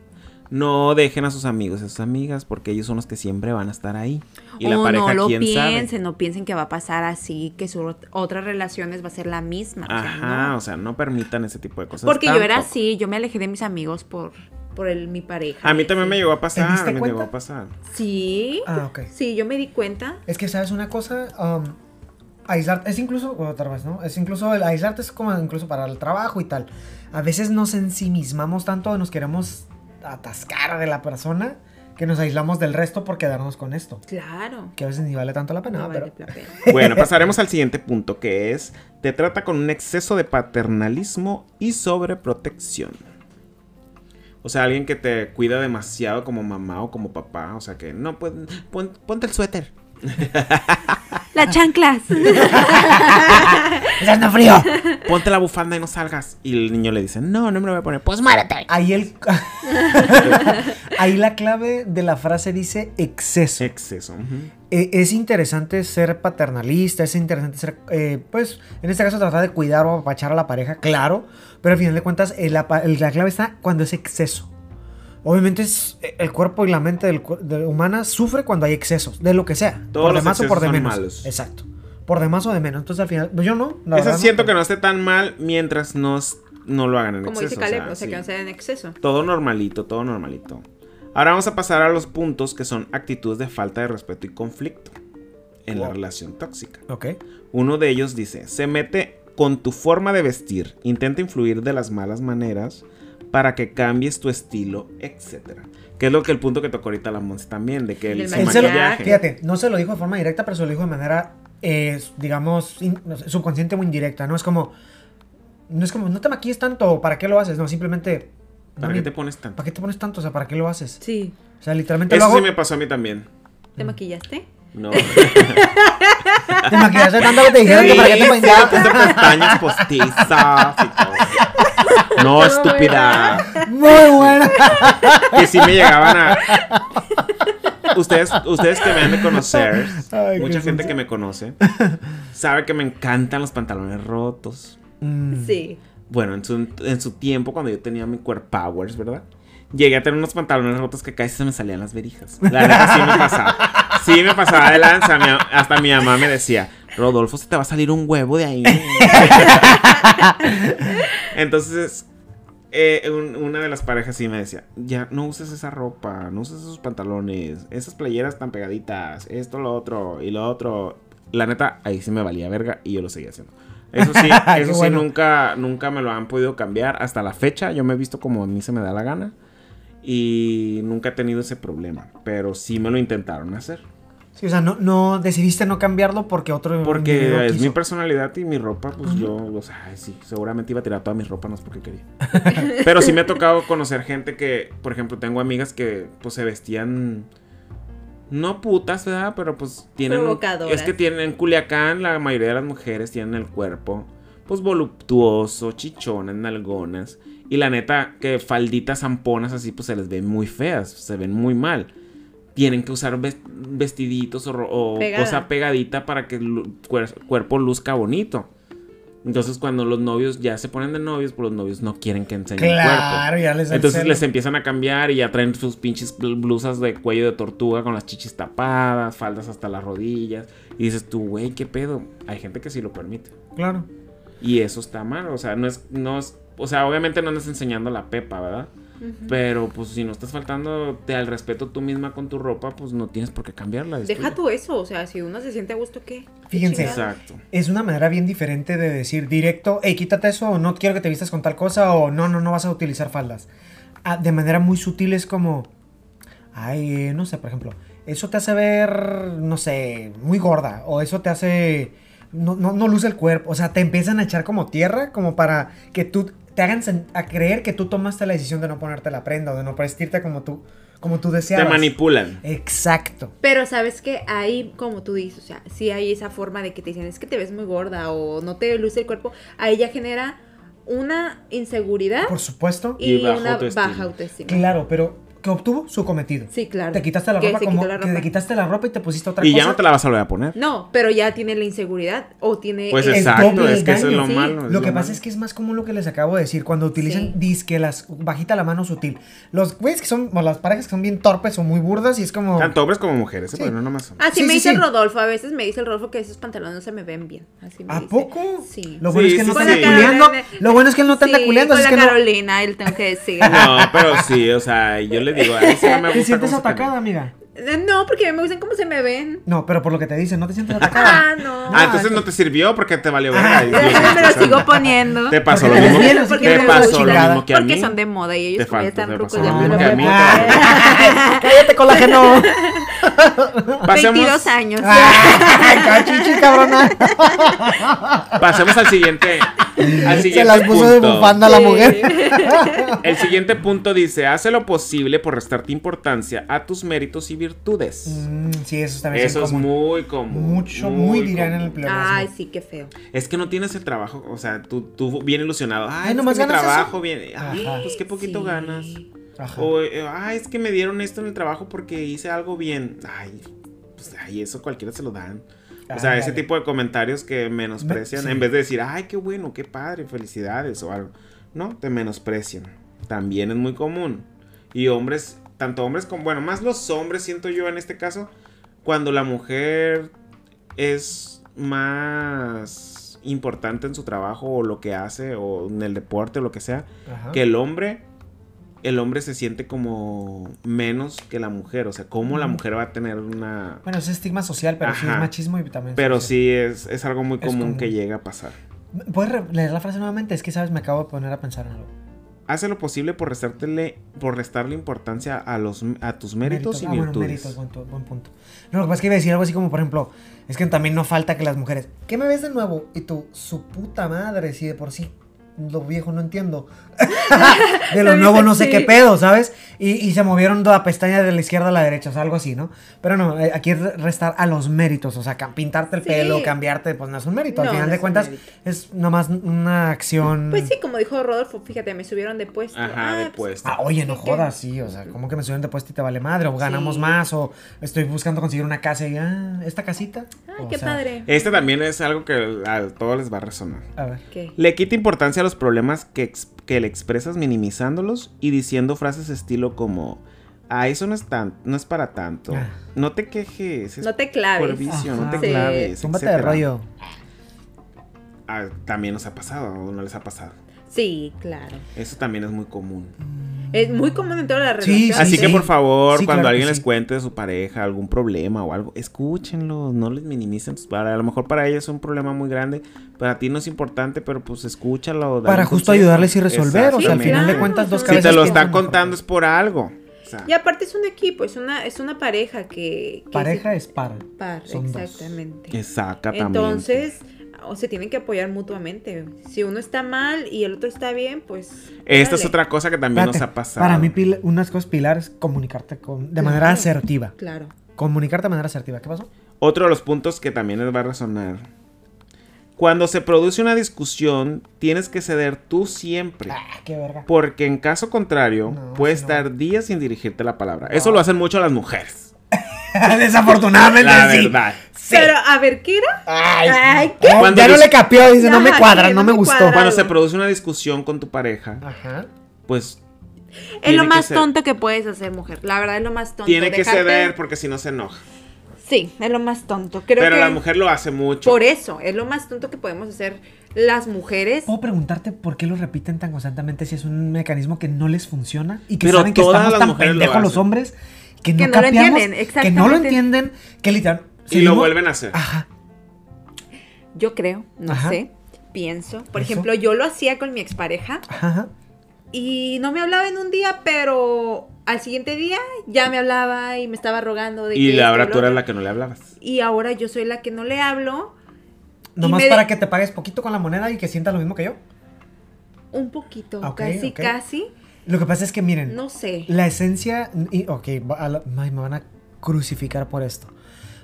No dejen a sus amigos y a sus amigas porque ellos son los que siempre van a estar ahí. Y la o pareja, no lo quién piensen, sabe. no piensen que va a pasar así, que sus ot- otras relaciones va a ser la misma. o sea, Ajá, no. o sea, no permitan ese tipo de cosas. Porque yo era así, yo me alejé de mis amigos por, por el, mi pareja. A mí también me llegó a pasar, diste me cuenta? llegó a pasar. Sí. Ah, ok. Sí, yo me di cuenta. Es que, ¿sabes una cosa? Um, aislarte, es incluso, otra vez, ¿no? Es incluso, el aislarte es como incluso para el trabajo y tal. A veces nos ensimismamos tanto, nos queremos atascar de la persona, que nos aislamos del resto por quedarnos con esto. Claro. Que a veces ni vale tanto la pena, No pero... vale la pena. [laughs] Bueno, pasaremos al siguiente punto que es, te trata con un exceso de paternalismo y sobreprotección. O sea, alguien que te cuida demasiado como mamá o como papá. O sea, que no, pues, pon- ponte el suéter. [laughs] Las chanclas. [laughs] ¡Está haciendo frío! Ponte la bufanda y no salgas. Y el niño le dice, no, no me lo voy a poner. Pues muérete. Ahí el... [laughs] Ahí la clave de la frase dice exceso. Exceso. Eh, es interesante ser paternalista, es interesante ser, eh, pues, en este caso tratar de cuidar o apapachar a la pareja, claro, pero al final de cuentas eh, la, el- la clave está cuando es exceso. Obviamente es, eh, el cuerpo y la mente del de- humana sufre cuando hay excesos, de lo que sea, Todos por los de más o por de menos. malos. Exacto. Por de más o de menos. Entonces al final, pues yo no. la Eso verdad, siento no. que no esté tan mal mientras no, no lo hagan en Como exceso. dice Caleb, o sea, sí. que no sea en exceso. Todo normalito, todo normalito. Ahora vamos a pasar a los puntos que son actitudes de falta de respeto y conflicto en la relación tóxica. Ok. Uno de ellos dice, se mete con tu forma de vestir, intenta influir de las malas maneras para que cambies tu estilo, etc. Que es lo que el punto que tocó ahorita la Monse también, de que el, Él se lo- maquillaje. fíjate, no se lo dijo de forma directa, pero se lo dijo de manera, eh, digamos, in- no sé, subconsciente o indirecta. No es como, no es como, no te maquilles tanto, ¿para qué lo haces? No, simplemente, ¿Para no, qué te pones tanto? ¿para qué te pones tanto? O sea, ¿para qué lo haces? Sí. O sea, literalmente Eso lo hago. sí me pasó a mí también. ¿Te maquillaste? No. Te maquillaste tanto que te dijeron que para qué te Sí, maquillabas. puse pestañas postizas y todo. No, estúpida. Muy buena. que sí me llegaban a. Ustedes, ustedes que me han de conocer, Ay, mucha gente que me conoce, sabe que me encantan los pantalones rotos. Mm, Sí. Bueno, en su, en su tiempo, cuando yo tenía mi core powers, ¿verdad? Llegué a tener unos pantalones rotos que casi se me salían las verijas. La verdad sí me pasaba. Sí me pasaba de lanza. mi- hasta mi mamá me decía, Rodolfo, se te va a salir un huevo de ahí. [laughs] Entonces, eh, un- una de las parejas sí me decía, ya no uses esa ropa, no uses esos pantalones, esas playeras tan pegaditas, esto, lo otro y lo otro. La neta, ahí sí me valía verga y yo lo seguía haciendo. Eso sí, [laughs] eso sí bueno. nunca, nunca me lo han podido cambiar. Hasta la fecha yo me he visto como a mí se me da la gana. Y nunca he tenido ese problema. Pero sí me lo intentaron hacer. Sí, o sea, no, no decidiste no cambiarlo porque otro. Porque es quiso. mi personalidad y mi ropa, pues yo, o sea, ay, sí, seguramente iba a tirar toda mi ropa, no es porque quería. [laughs] Pero sí me ha tocado conocer gente que, por ejemplo, tengo amigas que pues se vestían no putas, ¿verdad? Pero pues tienen Provocadoras. es que tienen en Culiacán la mayoría de las mujeres tienen el cuerpo pues voluptuoso, chichonas, nalgonas y la neta que falditas zamponas así pues se les ven muy feas, se ven muy mal. Tienen que usar ves- vestiditos o, cosa pegadita para que el cuer- cuerpo luzca bonito. Entonces, cuando los novios ya se ponen de novios, pues los novios no quieren que enseñen el cuerpo. Claro, ya les Entonces les empiezan a cambiar y ya traen sus pinches bl- blusas de cuello de tortuga con las chichis tapadas, faldas hasta las rodillas. Y dices tú, güey, ¿qué pedo? Hay gente que sí lo permite. Claro. Y eso está mal, o sea, no es, no es, o sea, obviamente no andas enseñando la pepa, ¿verdad? Pero pues si no estás faltando al respeto tú misma con tu ropa, pues no tienes por qué cambiarla. Deja tú eso, o sea, si uno se siente a gusto, ¿qué? Fíjense. Exacto. Es una manera bien diferente de decir directo, hey, quítate eso, o no quiero que te vistas con tal cosa, o no, no, no vas a utilizar faldas. Ah, de manera muy sutil es como, ay, no sé, por ejemplo, eso te hace ver, no sé, muy gorda, o eso te hace, no, no, no luce el cuerpo, o sea, te empiezan a echar como tierra, como para que tú, te hagan a creer que tú tomaste la decisión de no ponerte la prenda, o de no vestirte como tú, como tú Te deseabas. manipulan. Exacto. Pero sabes que ahí, como tú dices, o sea, sí hay esa forma de que te dicen, es que te ves muy gorda o no te luce el cuerpo, ahí ya genera una inseguridad Por supuesto. y, Y baja una autoestima. baja autoestima. Claro, pero que obtuvo su cometido. Sí, claro. Te quitaste la Que ropa como que te quitaste la ropa y te pusiste otra Y cosa. ya no te la vas a volver a poner. No, pero ya tiene la inseguridad o tiene... Pues el- exacto, doble es que eso es lo sí. malo. Lo que pasa malo. es que es más común lo que les acabo de decir cuando utilizan Sí. disque las bajita la mano sutil. Los güeyes que son o las parejas que son bien torpes o muy burdas y es como Tanto hombres como mujeres, ¿eh? Sí. Porque no nomás son. Así Sí, me sí, dice sí. el Rodolfo, a veces me dice el Rodolfo que esos pantalones no se me ven bien. Así me ¿A dice. poco? Sí. Lo bueno Sí, es que sí, no te anda culeando. Lo bueno es que él no te anda culeando, Carolina, él tengo que decir. No, pero sí, o sea, yo le digo, a mí sí no me te sientes atacada, amiga. Eh, No, porque me gustan cómo se me ven. No, pero por lo que te dicen, no te sientes [laughs] atacada. Ah, no. Ah, entonces no te sirvió porque te valió Ah. verga. [laughs] me lo sigo poniendo. Te pasó lo Porque mismo. bien, Te pasó lo mismo que a mí. Porque son de moda y ellos como ya están rucos ya lo me mismo lo que a mí. [laughs] Cállate, colágeno. Pasemos, 22 años. Cachichi, cabrona. pasemos al siguiente. Al siguiente Se las puso de punto. bufanda la Sí. mujer. El siguiente punto dice: Hace lo posible por restarte importancia a tus méritos y virtudes. Mm, sí, eso también Eso es común. muy común. Mucho, muy dirán en el pleonasmo. Ay, sí, qué feo. Es que no tienes el trabajo, o sea, tú, tú bien ilusionado. Ay, es que mi ganas eso. trabajo viene. Ay, Ajá. pues qué poquito Sí. ganas. Ajá. O, eh, ay, es que me dieron esto en el trabajo porque hice algo bien. Ay, pues ay, eso cualquiera se lo dan. O sea, ese tipo de comentarios que menosprecian, sí. en vez de decir, ay, qué bueno, qué padre, felicidades o algo. No, te menosprecian. También es muy común. Y hombres, tanto hombres como, bueno, más los hombres, siento yo en este caso, cuando la mujer es más importante en su trabajo o lo que hace o en el deporte o lo que sea, Ajá. que el hombre, el hombre se siente como menos que la mujer. O sea, cómo la Ujú. mujer va a tener una... Bueno, es estigma social, pero sí es machismo y también. Pero social. sí es, es algo muy común, común. que llega a pasar. ¿Puedes leer la frase nuevamente? Es que, ¿sabes? Me acabo de poner a pensar en algo. Hace lo posible por restártele, por restarle importancia a los a tus méritos, y Ah, bueno, virtudes. méritos, buen, buen punto. No, lo que pasa es que iba a decir algo así como, por ejemplo, es que también no falta que las mujeres, ¿qué me ves de nuevo? Y tú, su puta madre, si de por sí lo viejo no entiendo. [laughs] de lo nuevo no sé Sí. qué pedo, ¿sabes? Y, y se movieron la pestaña de la izquierda a la derecha, o sea, algo así, ¿no? Pero no, eh, aquí es re- restar a los méritos, o sea, pintarte el Sí. pelo, cambiarte, pues no es un mérito. Al final no de cuentas, mérito. es nomás una acción. Pues sí, como dijo Rodolfo, fíjate, me subieron de puesto. Ajá, Ah, de pues, puesto. Ah, oye, no jodas, sí, o sea, ¿cómo que me suben de puesto y te vale madre? O ganamos Sí. más, o estoy buscando conseguir una casa y, ah, ¿esta casita? Ay, O qué sea, padre. Este también es algo que a todos les va a resonar. A ver. ¿Qué? Le quita importancia a los problemas que, ex- que le expresas minimizándolos y diciendo frases estilo como, ah, eso no es tan, no es para tanto, Ah. no te quejes, es No te claves. por vicio, no te Sí. claves, Túmbate de etcétera". rollo. Ah, también nos ha pasado, o no les ha pasado. Sí, claro. Eso también es muy común. Es muy común en todas las Sí, relaciones. Así sí. que por favor, Sí, cuando claro alguien les cuente de su pareja algún problema o algo, escúchenlo, no les minimicen. para- A lo mejor para ellos es un problema muy grande, para ti no es importante, pero pues escúchalo. Para justo consejo. ayudarles y resolver, o sea, al final de cuentas, dos Si te lo piensan está mejor. contando es por algo. O sea, Y aparte es un equipo, es una, es una pareja que... que Pareja es par. par, son dos. exactamente. exactamente. Entonces, o se tienen que apoyar mutuamente. Si uno está mal y el otro está bien, pues... Esta es otra cosa que también Espérate, nos ha pasado. Para mí, pil- unas cosas pilares, comunicarte con, de manera asertiva. Claro. Comunicarte de manera asertiva. ¿Qué pasó? Otro de los puntos que también les va a resonar. Cuando se produce una discusión, tienes que ceder tú siempre. Ah, qué verga. Porque en caso contrario, No, puedes no. estar días sin dirigirte la palabra. Eso lo hacen mucho las mujeres. [laughs] Desafortunadamente La sí. verdad. Sí. Pero, a ver, ¿qué era? Ay, Ay, ¿qué? Cuando ya no le capió, dice, no me cuadra, sí, no no me me gustó. Cuando se produce una discusión con tu pareja, Ajá. pues Es lo más tonto que puedes hacer, mujer. La verdad es lo más tonto. tiene que Dejarte- ceder porque si no se enoja. Sí, es lo más tonto. Creo Pero que la mujer lo hace mucho. por eso es lo más tonto que podemos hacer las mujeres. ¿Puedo preguntarte por qué lo repiten tan constantemente si es un mecanismo que no les funciona y que Pero saben que todas estamos las tan pendejos los hombres que no, Que no lo entienden, que no lo exactamente. entienden, que literal Y lo vuelven a hacer. Ajá. Yo creo, no Ajá. sé, pienso. Por Eso. ejemplo, yo lo hacía con mi expareja Ajá. y no me hablaba en un día, pero al siguiente día ya me hablaba y me estaba rogando de Y que ahora tú eras la que no le hablabas. Y ahora yo soy la que no le hablo. Nomás para de- que te pagues poquito con la moneda y que sientas lo mismo que yo. Un poquito, casi, casi. Lo que pasa es que miren, No sé. la esencia, y, ok, la- ay, me van a crucificar por esto.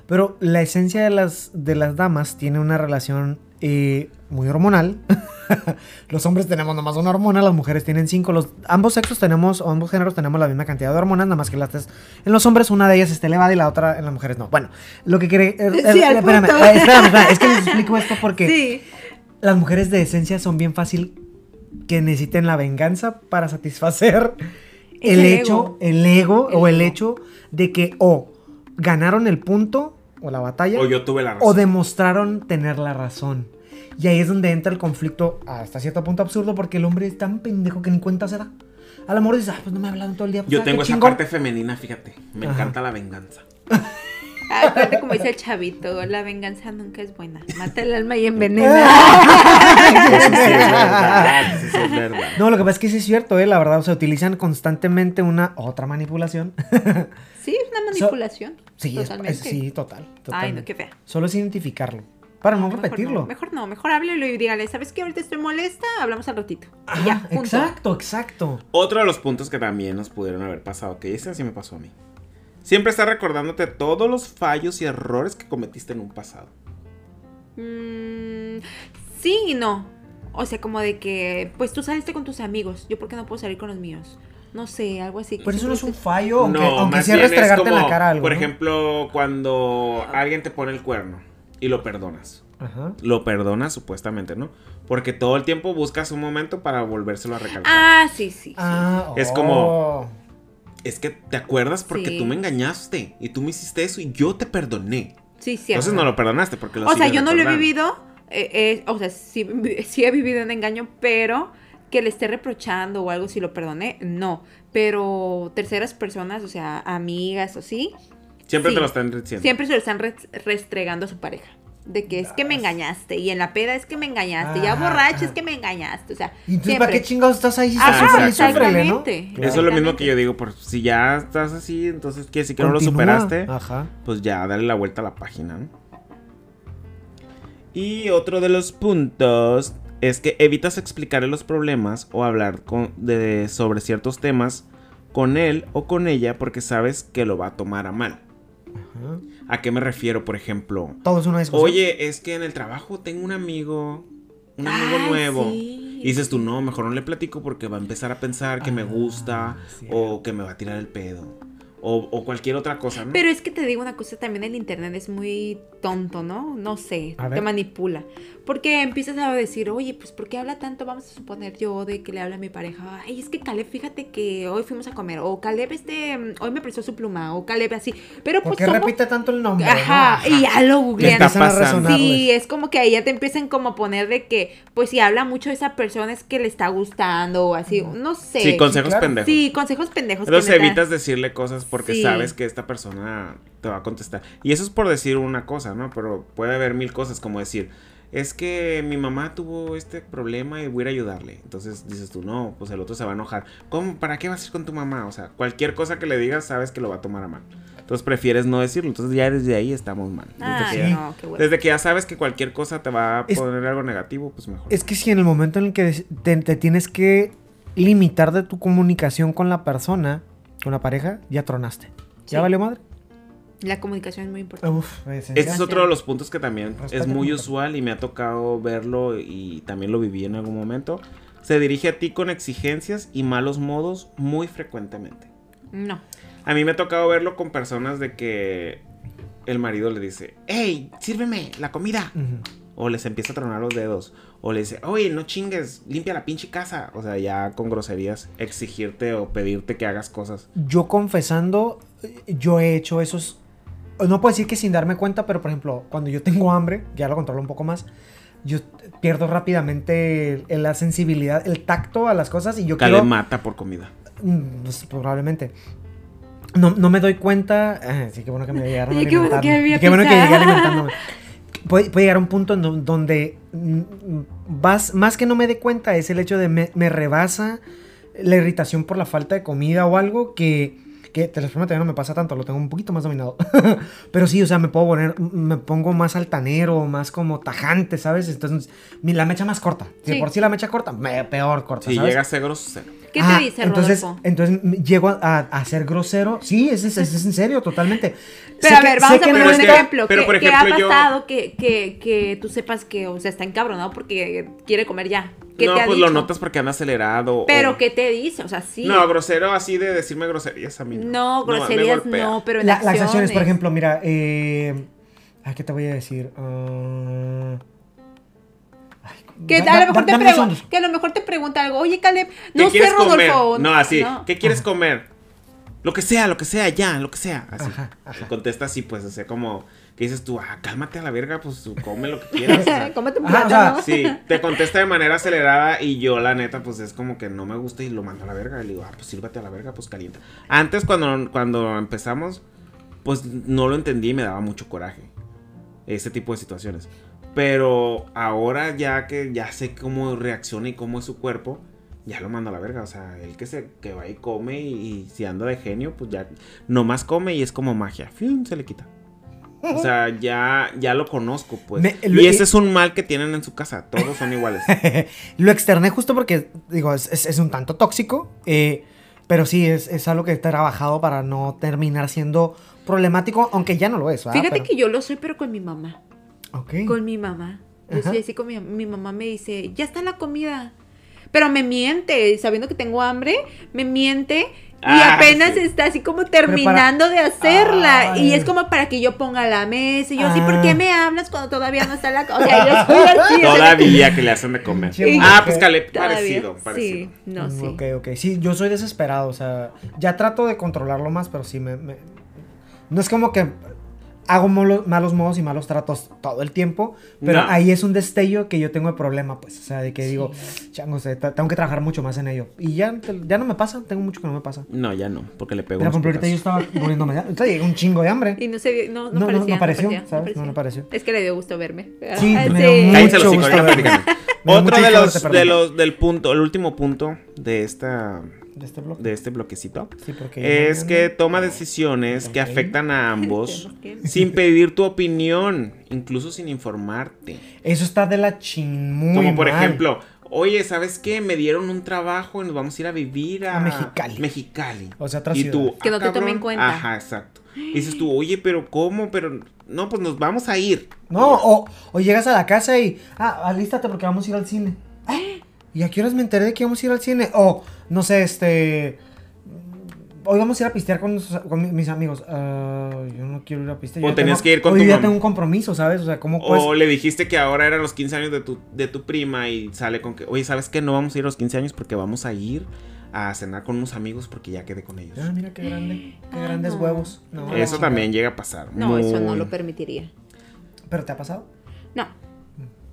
Pero la esencia de las, de las damas tiene una relación eh, muy hormonal. [laughs] los hombres tenemos nomás una hormona, las mujeres tienen cinco. Los, ambos sexos tenemos, o ambos géneros tenemos la misma cantidad de hormonas, nada más que las tres- en los hombres una de ellas está elevada y la otra en las mujeres no. Bueno, lo que quiere... eh, Sí, eh, al espérame, eh, espérame, espérame, es que les explico esto porque [laughs] Sí. las mujeres de esencia son bien fácil que necesiten la venganza para satisfacer el, el hecho, ego. el ego El o el ego. hecho de que o ganaron el punto o la batalla O yo tuve la razón. o demostraron tener la razón. Y ahí es donde entra el conflicto hasta cierto punto absurdo porque el hombre es tan pendejo que ni cuenta se da. A lo mejor dices, ah, pues no me ha hablado todo el día. pues, Yo ah, tengo esa chingón". parte femenina, fíjate. Me Ajá. encanta la venganza. [laughs] Acuérdate como dice el chavito, la venganza nunca es buena. Mata el alma y envenena. Eso sí es verdad. Eso sí es verdad. No, lo que pasa es que sí es cierto, ¿eh? La verdad, o sea, utilizan constantemente una otra manipulación. Sí, es una manipulación. sí, es, totalmente. es- sí, total. Ay, no, qué fea. Solo es identificarlo. Para no, Mejor repetirlo. no, mejor no, mejor háblelo y dígale, ¿sabes qué? Ahorita estoy molesta, hablamos al ratito. Ajá, ya, punto. exacto, exacto. Otro de los puntos que también nos pudieron haber pasado, que ese sí me pasó a mí. Siempre está recordándote todos los fallos y errores que cometiste en un pasado. Mm, sí y no. O sea, como de que, pues tú saliste con tus amigos, yo por qué no puedo salir con los míos. No sé, algo así. Pero eso no es un fallo, aunque, no, aunque sea restregarte en la cara algo. Por ¿no? ejemplo, cuando alguien te pone el cuerno y lo perdonas. Ajá. Lo perdonas supuestamente, ¿no? Porque todo el tiempo buscas un momento para volvérselo a recalcar. Ah, sí, sí. sí. Ah, Es oh. como- Es que te acuerdas porque Sí. tú me engañaste y tú me hiciste eso y yo te perdoné. Sí, cierto. Entonces no lo perdonaste porque lo O sea, yo no lo he vivido, eh, eh, o sea, sí, [laughs] sí he vivido un engaño, pero que le esté reprochando o algo si lo perdoné, no. Pero terceras personas, o sea, amigas o sí, Siempre Sí. te lo están diciendo. siempre se lo están re- restregando a su pareja. De que es que me engañaste, y en la peda es que me engañaste, ya Ah, borracha ah. es que me engañaste, o sea, ¿Y entonces siempre. para qué chingados estás ahí? Eso es lo mismo que yo digo, por si ya estás así, entonces quiere decir que no lo superaste, Ajá. pues ya dale la vuelta a la página, ¿no? Y otro de los puntos es que evitas explicarle los problemas o hablar con- de, sobre ciertos temas con él o con ella porque sabes que lo va a tomar a mal. Ajá. ¿A qué me refiero, por ejemplo? Todo es una discusión. Oye, es que en el trabajo tengo un amigo, un amigo Ay, nuevo. sí. Y dices tú, no, mejor no le platico porque va a empezar a pensar que me Ah, gusta cierto. o que me va a tirar el pedo. O, o cualquier otra cosa, ¿no? Pero es que te digo una cosa, también el internet es muy tonto, ¿no? No sé, A te ver. manipula. Porque empiezas a decir, oye, pues ¿por qué habla tanto? Vamos a suponer yo de que le habla a mi pareja. Ay, es que Caleb, fíjate que hoy fuimos a comer. O Caleb, este, hoy me prestó su pluma. O Caleb, así. Pero ¿Por pues qué somos- repite tanto el nombre? Ajá, no? y ya lo googlean. a. Sí, es como que ahí ya te empiezan como a poner de que, pues si habla mucho de esa persona es que le está gustando o así, no sé. sí, consejos claro. pendejos. Sí, consejos pendejos. Entonces evitas decirle cosas porque Sí. sabes que esta persona te va a contestar. Y eso es por decir una cosa, ¿no? Pero puede haber mil cosas como decir, es que mi mamá tuvo este problema y voy a ir a ayudarle. Entonces dices tú, no, pues el otro se va a enojar. ¿Cómo? ¿Para qué vas a ir con tu mamá? O sea, cualquier cosa que le digas sabes que lo va a tomar a mal. Entonces prefieres no decirlo. Entonces ya desde ahí estamos mal. Desde, Ay, que, ya, no, qué bueno. desde que ya sabes que cualquier cosa te va a Es- poner algo negativo, pues mejor. Es que si en el momento en el que te, te tienes que limitar de tu comunicación con la persona, con la pareja, ya tronaste. Sí. ¿Ya valió madre? La comunicación es muy importante. Uf, Este es otro de los puntos que también Respeta es muy usual y me ha tocado verlo y también lo viví en algún momento. Se dirige a ti con exigencias y malos modos muy frecuentemente. No. A mí me ha tocado verlo con personas de que el marido le dice, hey, sírveme la comida. O les empieza a tronar los dedos. O le dice, oye, no chingues, limpia la pinche casa. O sea, ya con groserías, exigirte o pedirte que hagas cosas. Yo confesando, yo he hecho esos. No puedo decir que sin darme cuenta, pero por ejemplo, cuando yo tengo hambre, ya lo controlo un poco más. Yo pierdo rápidamente la sensibilidad, el tacto a las cosas y yo Cale quiero. mata por comida. Mm, pues, probablemente. No, no me doy cuenta. ah, sí, qué bueno que me llegaron [laughs] qué bueno que alimentarme. había Qué bueno que llegué pisado. [laughs] alimentándome. Puede, puede llegar a un punto en donde mm, vas, más que no me dé cuenta es el hecho de me, me rebasa la irritación por la falta de comida o algo que, que te lo prometo, ya no me pasa tanto, lo tengo un poquito más dominado. [laughs] Pero sí, o sea, me puedo poner, me pongo más altanero, más como tajante, ¿sabes? Entonces, mi- la mecha más corta. Si Sí. por sí la mecha corta, me- peor corta, Si ¿sabes? llega a ser grosero. ¿Qué Ah, te dice entonces, Rodolfo? Entonces llego a, a- a ser grosero. Sí, es, es, es en serio, totalmente. Pero Sé a que- ver, vamos a que poner un que- que- ejemplo. pero, ¿Qué, por qué ejemplo, ha yo- pasado que, que, que tú sepas que, o sea, está encabronado porque quiere comer ya? ¿Qué no, te ha pues dicho? lo notas porque anda acelerado. Pero o- ¿qué te dice? O sea, sí. No, grosero así de decirme groserías a mí. No, groserías no, pero en La- las acciones, acciones. por ejemplo, mira, eh, ay, ¿qué te voy a decir? Ah, ay, Que da- a lo mejor te que a lo mejor te pregunta algo, oye Caleb, ¿Qué no sé quieres comer? Rodolfo. No, así. no. ¿Qué quieres comer? Lo que sea, lo que sea, ya, lo que sea. Así. Ajá, ajá. Y contesta así, pues, o sea, como que dices tú, ah, cálmate a la verga, pues tú come lo que quieras. [laughs] o sea. Cómete un Ajá, o plátano. Sí, te contesta de manera acelerada y yo la neta pues es como que no me gusta y lo mando a la verga. Y le digo, ah, pues sírvate a la verga, pues calienta. Antes cuando, cuando empezamos, pues no lo entendí y me daba mucho coraje. Ese tipo de situaciones. Pero ahora ya que ya sé cómo reacciona y cómo es su cuerpo, ya lo mando a la verga. O sea, él que se que va y come y, y si anda de genio, pues ya nomás come y es como magia. ¡Fium! se le quita. O sea, ya, ya lo conozco, pues. Me- y ese es un mal que tienen en su casa. Todos son iguales. [laughs] Lo externé justo porque, digo, es, es- es un tanto tóxico, eh, pero sí, es, es algo que he trabajado para no terminar siendo problemático, aunque ya no lo es, ¿verdad? Fíjate Pero- que yo lo soy, pero con mi mamá. Ok. Con mi mamá. Yo Ajá. soy así con mi, mi mamá me dice, ya está la comida. Pero me miente, sabiendo que tengo hambre, me miente. Y Ah, apenas sí. está así como terminando de hacerla. Ay. Y es como para que yo ponga la mesa. Y yo así, ¿por Ah. qué me hablas cuando todavía no está la comida? O sea, yo así. [laughs] Todavía que le hacen de comer. Sí. Ah, pues Caleb, parecido, parecido. Sí, no, Mm, sí. Ok, ok. Sí, yo soy desesperado, o sea, ya trato de controlarlo más, pero sí me... me- No es como que hago molo- malos modos y malos tratos todo el tiempo, pero No. ahí es un destello que yo tengo de problema, pues, o sea, de que digo, chango, tengo que trabajar mucho más en ello. Y ya, ya no me pasa, tengo mucho que no me pasa. No, ya no, porque le pego unos por ejemplo, ahorita yo estaba muriéndome, llegué un chingo de hambre. Y no se vio- no, no, No, no, parecía, no pareció, parecía, ¿sabes? No, no pareció. Es que le dio gusto verme. Sí, Ah, me dio mucho los gusto verme. Otro de los, de los, del punto, el último punto de esta, De este de este bloquecito. Sí, porque Es que toma decisiones que afectan a ambos [laughs] sin pedir tu opinión, incluso sin informarte. Eso está de la chin muy Como por mal. ejemplo, oye, ¿sabes qué? Me dieron un trabajo y nos vamos a ir a vivir a, A Mexicali. Mexicali. O sea, otra y tú, Que ah, no te tome en cuenta. Ajá, exacto. Y dices tú, oye, pero ¿cómo? Pero no, pues nos vamos a ir. No, o, o llegas a la casa y, ah, alístate porque vamos a ir al cine. Ah, [gasps] ¿Y a qué horas me enteré de que íbamos a ir al cine? O, no sé, este... Hoy vamos a ir a pistear con, nuestros- con mi- mis amigos. Ah, yo no quiero ir a pistear. O yo tenías tengo- que ir con hoy tu ya mamá. tengo un compromiso, ¿sabes? O sea, ¿cómo pues? O le dijiste que ahora eran los 15 años de tu, de tu prima y sale con que, oye, ¿sabes qué? No vamos a ir a los 15 años porque vamos a ir a cenar con unos amigos porque ya quedé con ellos. Ah, mira qué grande, qué Ay, grandes no. huevos. No, No. la Eso chingada. también llega a pasar. No, eso no Muy- lo permitiría. ¿Pero te ha pasado? No.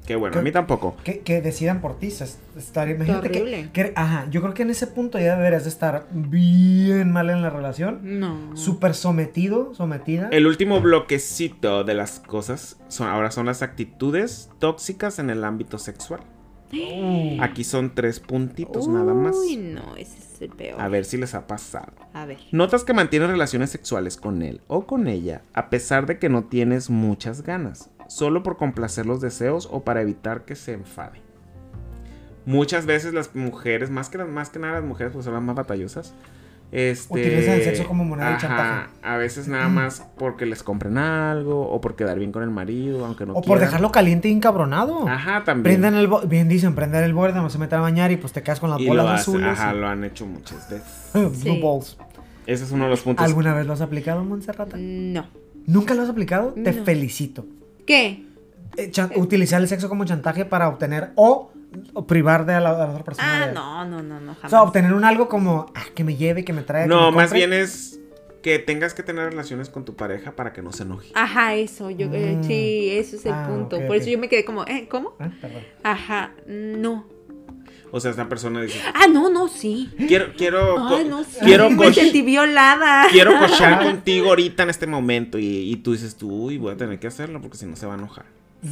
Qué bueno, a mí tampoco. Que, que decidan por ti. estar, imagínate que, que- Ajá, yo creo que en ese punto ya deberías de estar bien mal en la relación. No. Súper sometido, sometida. El último bloquecito de las cosas son, ahora son las actitudes tóxicas en el ámbito sexual. [gasps] Aquí son tres puntitos nada más. Uy, no, ese es el peor. A ver si les ha pasado. A ver. Notas que mantienes relaciones sexuales con él o con ella a pesar de que no tienes muchas ganas, solo por complacer los deseos o para evitar que se enfade. Muchas veces las mujeres, más que, las- más que nada las mujeres, pues son las más batallosas. Este, Utilizan el sexo como moneda de chantaje. A veces nada más porque les compren algo o por quedar bien con el marido, aunque no o por dejarlo caliente y encabronado. Ajá, también. Prendan el bien dicen, prender el borde, no se meten a bañar y pues te quedas con las y bolas lo hace- azules. ajá, y- lo han hecho muchas veces. [laughs] Blue Sí. balls. Ese es uno de los puntos. ¿Alguna vez lo has aplicado, Montserrat? No. ¿Nunca lo has aplicado? Te felicito. ¿Qué? Eh, utilizar el sexo como chantaje para obtener o, o privar de a la, a la otra persona. Ah, de- no, no, no, no, O jamás. sea, obtener un algo como ah, que me lleve, que me traiga. que No, me más bien es que tengas que tener relaciones con tu pareja para que no se enoje. Ajá, eso, yo, eh, Mm. sí, eso es el Ah, punto. Por eso yo me quedé como, ¿eh? ¿Cómo? Ah. Ajá, no. O sea, esta persona dice, Ah, no, no, sí. quiero, quiero, co- Ay, no, sí. quiero, [laughs] me sentí violada. quiero cochar contigo ahorita en este momento. Y, y tú dices, tú, uy, voy a tener que hacerlo porque si no se va a enojar.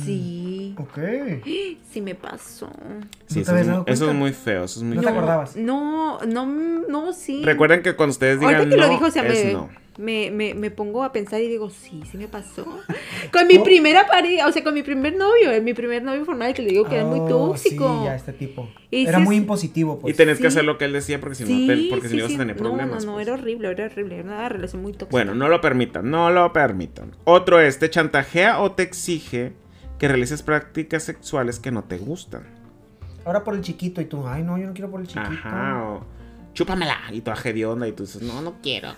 Sí, Ok. [gasps] sí me pasó. Sí, ¿No te eso, es, eso es muy feo, eso es muy ¿No te acordabas? No, no, no, sí. Recuerden que cuando ustedes digan Ahorita que no, lo dijo, o sea, es me, no. me, me, me pongo a pensar y digo, sí, sí me pasó. [laughs] Con mi primera pareja, o sea, con mi primer novio, eh, mi primer novio formal que le digo que era muy Oh, tóxico. Sí, ya este tipo. Y Era muy es- impositivo, pues. y tenés que hacer lo que él decía porque si Sí, no, te- porque si ibas a tener problemas. No, no, no, pues. era horrible, era horrible, era una relación muy tóxica. Bueno, no lo permitan, no lo permitan. Otro es, te chantajea o te exige que realices prácticas sexuales que no te gustan. Ahora por el chiquito y tú, ay, no, yo no quiero por el chiquito. Ajá, o chúpamela. Y tú onda y tú dices, no, no quiero.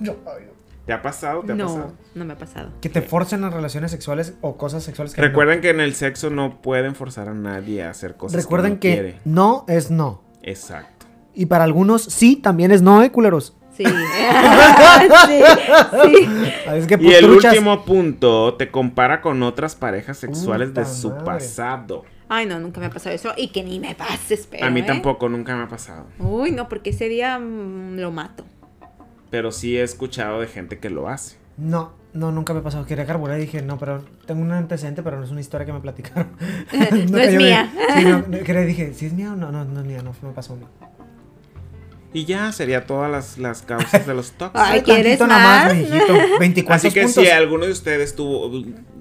Ay, ¿Te ha pasado? ¿Te ha no, pasado? no me ha pasado. Que te forcen las relaciones sexuales o cosas sexuales que no. Recuerden que en el sexo no pueden forzar a nadie a hacer cosas Recuerden que no que quiere. no es no. Exacto. Y para algunos sí también es no, eh, culeros. Sí. [laughs] sí, sí. Ah, Es que Y el último punto te compara con otras parejas sexuales de su madre. pasado. Ay, no, nunca me ha pasado eso. Y que ni me pase, espero. a mí ¿eh? tampoco, nunca me ha pasado. Uy, no, porque ese día mm, lo mato. Pero sí he escuchado de gente que lo hace. No, no, nunca me ha pasado. Quería carburar y dije, no, pero tengo un antecedente, pero no es una historia que me platicaron. [laughs] [laughs] No que es mía. Sí, no, no, quería- dije, ¿sí es mía o no? No, no es mía, no, me pasó a mí. Y ya sería todas las, las causas de los [laughs] tóxicos. Ay, ¿quieres más? mijito. [laughs] 24 Así que puntos. si alguno de ustedes tuvo,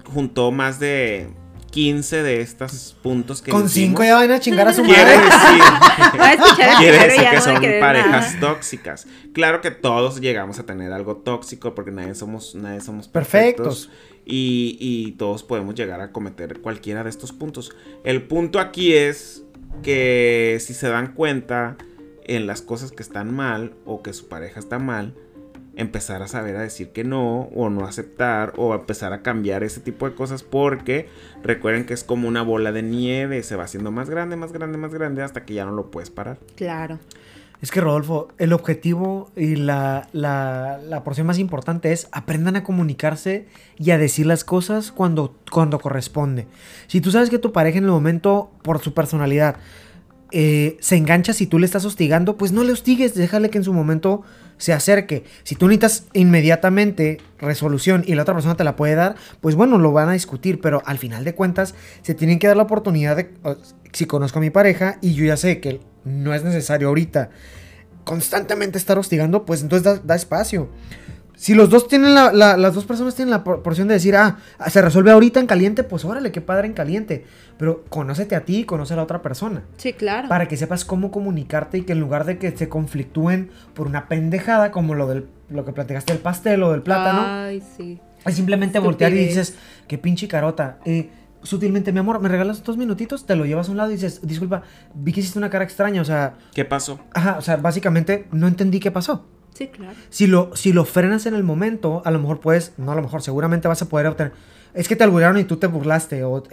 juntó más de 15 de estos puntos que Con dijimos, 5 ya van a chingar a su quiere madre. decir, [laughs] a quiere decir ya que no son parejas nada. tóxicas. Claro que todos llegamos a tener algo tóxico porque nadie somos, nadie somos Perfectos. perfectos. Y, y todos podemos llegar a cometer cualquiera de estos puntos. El punto aquí es que si se dan cuenta en las cosas que están mal o que su pareja está mal, empezar a saber a decir que no o no aceptar o empezar a cambiar ese tipo de cosas porque recuerden que es como una bola de nieve, se va haciendo más grande, más grande, más grande hasta que ya no lo puedes parar. Claro. Es que Rodolfo, el objetivo y la, la, la porción más importante es aprendan a comunicarse y a decir las cosas cuando, cuando corresponde. Si tú sabes que tu pareja en el momento, por su personalidad, eh, se engancha si tú le estás hostigando, pues no le hostigues, déjale que en su momento se acerque. Si tú necesitas inmediatamente resolución y la otra persona te la puede dar, pues bueno, lo van a discutir, pero al final de cuentas se tienen que dar la oportunidad de, si conozco a mi pareja y yo ya sé que no es necesario ahorita constantemente estar hostigando, pues entonces da espacio. Si los dos tienen la, la- las dos personas tienen la por- porción de decir, ah, se resuelve ahorita en caliente, pues órale, qué padre en caliente. Pero conócete a ti y conoce a la otra persona. Sí, claro. Para que sepas cómo comunicarte y que en lugar de que se conflictúen por una pendejada como lo del lo que platicaste del pastel o del plátano, Ay, sí. es simplemente voltear y dices, qué pinche carota. Eh, sutilmente, mi amor, ¿me regalas dos minutitos? Te lo llevas a un lado y dices, disculpa, vi que hiciste una cara extraña, o sea, ¿Qué pasó? ajá, o sea, básicamente no entendí qué pasó. Sí, claro. Si lo, si lo frenas en el momento, a lo mejor puedes, no a lo mejor, seguramente vas a poder obtener. Es que te alburearon y tú te burlaste. O,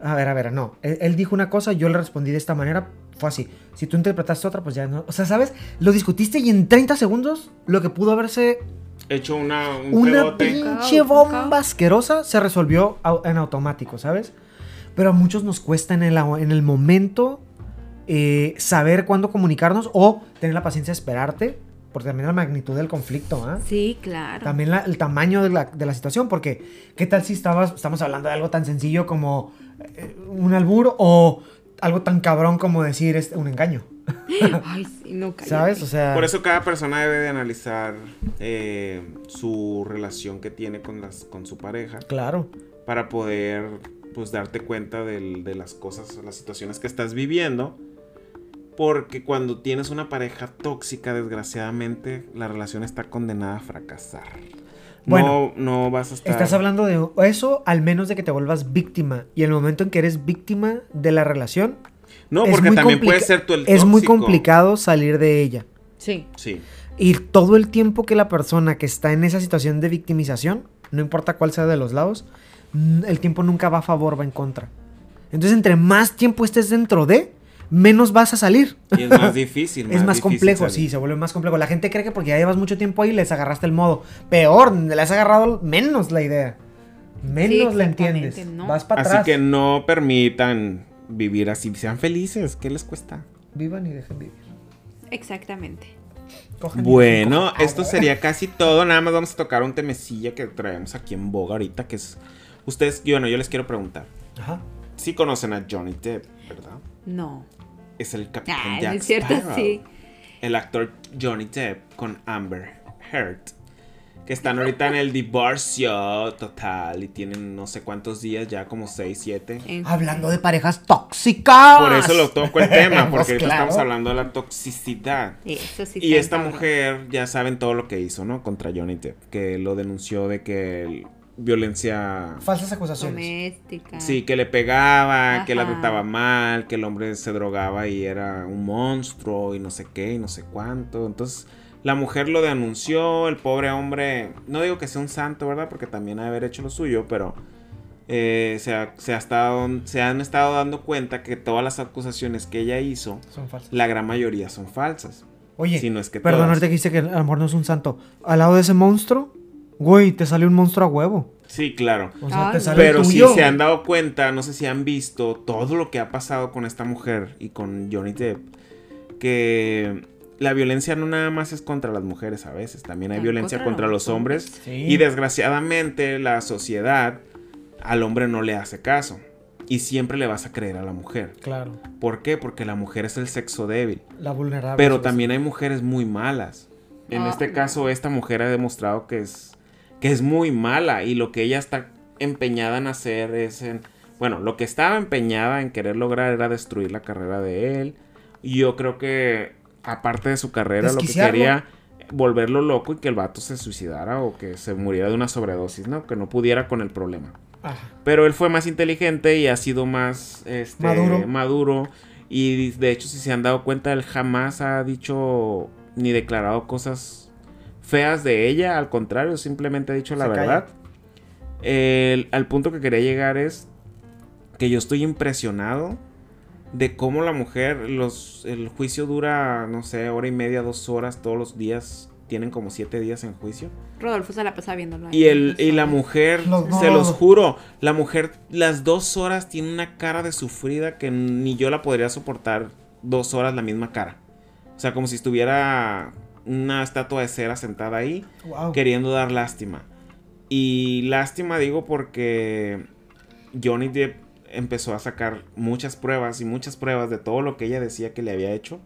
a ver, a ver, no. Él, él dijo una cosa, yo le respondí de esta manera, fue así. Si tú interpretaste otra, pues ya no. O sea, ¿sabes? Lo discutiste y en 30 segundos, lo que pudo haberse Hecho una, un una pinche bomba asquerosa, se resolvió en automático, ¿sabes? Pero a muchos nos cuesta en el, en el momento eh, saber cuándo comunicarnos o tener la paciencia de esperarte, porque también la magnitud del conflicto, ¿ah? Sí, claro. También la- el tamaño de la, de la situación, porque ¿qué tal si estabas, estamos hablando de algo tan sencillo como eh, un albur o algo tan cabrón como decir este, un engaño? [laughs] Ay, sí, no cállate. ¿Sabes? O sea, Por eso cada persona debe de analizar eh, su relación que tiene con, las, con su pareja claro. para poder pues darte cuenta del- de las cosas, las situaciones que estás viviendo. Porque cuando tienes una pareja tóxica, desgraciadamente, la relación está condenada a fracasar. Bueno, no, no vas a estar... Estás hablando de eso al menos de que te vuelvas víctima. Y el momento en que eres víctima de la relación, No, porque también complica- puede ser tú el es muy tóxico. complicado salir de ella. Sí. Sí. Y todo el tiempo que la persona que está en esa situación de victimización, no importa cuál sea de los lados, el tiempo nunca va a favor, va en contra. Entonces, entre más tiempo estés dentro de, menos vas a salir. Y es más [laughs] difícil. es más difícil complejo, salir. sí, se vuelve más complejo. La gente cree que porque ya llevas mucho tiempo ahí les agarraste el modo. Peor, le has agarrado menos la idea. Menos la entiendes. ¿no? Vas para Así atrás. que no permitan vivir así. Sean felices. ¿Qué les cuesta? Vivan y dejen vivir. Exactamente. Cojan y Bueno, esto sería casi todo. Nada más vamos a tocar un temecilla que traemos aquí en boga ahorita, que es... Ustedes, bueno, yo les quiero preguntar. Ajá. Sí conocen a Johnny Depp, ¿verdad? No. Es el capitán Ah, Jack es cierto, Sparrow. sí. El actor Johnny Depp con Amber Heard. Que están ahorita en el divorcio total y tienen no sé cuántos días, ya como 6, 7. En- Hablando de parejas tóxicas. Por eso lo toco el tema, [laughs] porque Pues ahorita claro. estamos hablando de la toxicidad. Eso sí Y esta mujer, ya saben todo lo que hizo, ¿no? Contra Johnny Depp, que lo denunció de que el- violencia... Falsas acusaciones. Doméstica. Sí, que le pegaba, que la trataba mal, que el hombre se drogaba y era un monstruo y no sé qué y no sé cuánto. Entonces la mujer lo denunció, el pobre hombre, no digo que sea un santo, ¿verdad? Porque también ha de haber hecho lo suyo, pero eh, se, ha- se ha estado, se han estado dando cuenta que todas las acusaciones que ella hizo, Son falsas. la gran mayoría son falsas. Oye, Si no es que perdón, ahorita que a lo mejor no es un santo. Al lado de ese monstruo, güey, te salió un monstruo a huevo. Sí, claro. O sea, te sale Pero si se han dado cuenta, no sé si han visto todo lo que ha pasado con esta mujer y con Johnny Depp, que la violencia no nada más es contra las mujeres a veces, también hay violencia contra contra los hombres Sí. y desgraciadamente la sociedad al hombre no le hace caso y siempre le vas a creer a la mujer. Claro, ¿Por qué? Porque la mujer es el sexo débil. la vulnerable. Pero pues. también hay mujeres muy malas. En Ah, este caso, esta mujer ha demostrado que es, que es muy mala y lo que ella está empeñada en hacer es en... Bueno, lo que estaba empeñada en querer lograr era destruir la carrera de él. Y yo creo que, aparte de su carrera, lo que quería volverlo loco y que el vato se suicidara o que se muriera de una sobredosis, ¿no? Que no pudiera con el problema. Ajá. Pero él fue más inteligente y ha sido más este, Maduro. maduro. Y de hecho, si se han dado cuenta, él jamás ha dicho ni declarado cosas feas de ella. Al contrario, simplemente ha dicho la Se verdad. El- al punto que quería llegar es que yo estoy impresionado de cómo la mujer, los, el juicio dura, no sé, hora y media, dos horas todos los días. Tienen como siete días en juicio. Rodolfo se la pasa viéndolo. Y, el, y la mujer, Los- se los juro, la mujer las dos horas tiene una cara de sufrida que ni yo la podría soportar dos horas la misma cara. O sea, como si estuviera una estatua de cera sentada ahí Wow. queriendo dar lástima. Y lástima digo porque Johnny Depp empezó a sacar muchas pruebas y muchas pruebas de todo lo que ella decía que le había hecho.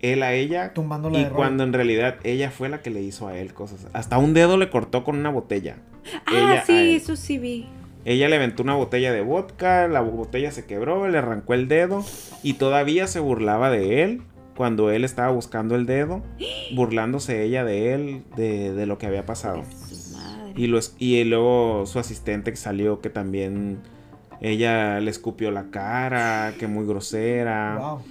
Él a ella. Tumbándola Y de cuando en realidad ella fue la que le hizo a él cosas. Hasta un dedo le cortó con una botella. Ah, ella sí, eso sí vi. Ella le aventó una botella de vodka, la botella se quebró, le arrancó el dedo y todavía se burlaba de él cuando él estaba buscando el dedo, [gasps] burlándose ella de él, de, de lo que había pasado. Y, luego su asistente que salió que también ella le escupió la cara, que muy grosera. Wow.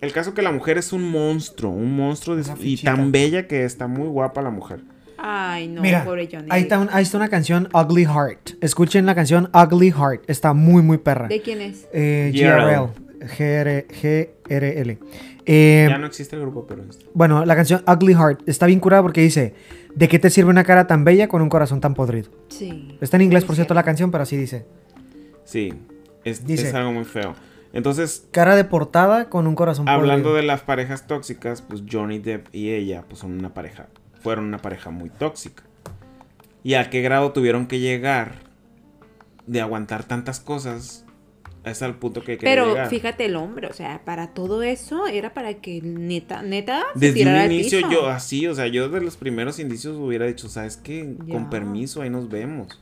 El caso que la mujer es un monstruo, un monstruo de- y tan bella que está muy guapa la mujer. Ay, no, Mira, pobre Johnny. ahí está, un- ahí está una canción Ugly Heart. Escuchen la canción Ugly Heart. Está muy, muy perra. ¿De quién es? Eh, GRL. GRL. GRL. Eh, Ya no existe el grupo, pero Bueno, la canción Ugly Heart está bien curada porque dice: ¿De qué te sirve una cara tan bella con un corazón tan podrido? Sí. Está en inglés, por cierto, cierto. la canción, pero así dice: sí, es, Dice- es algo muy feo. Entonces, Cara de portada con un corazón Hablando podrido. de las parejas tóxicas, pues Johnny Depp y ella pues son una pareja, fueron una pareja muy tóxica. ¿Y a qué grado tuvieron que llegar de aguantar tantas cosas? Es al punto que quería Pero llegar. fíjate el hombre, o sea, para todo eso era para que neta, neta, se Desde un tirara al inicio piso. yo así, o sea, yo de los primeros indicios hubiera dicho, ¿sabes qué? Ya. Con permiso, ahí nos vemos.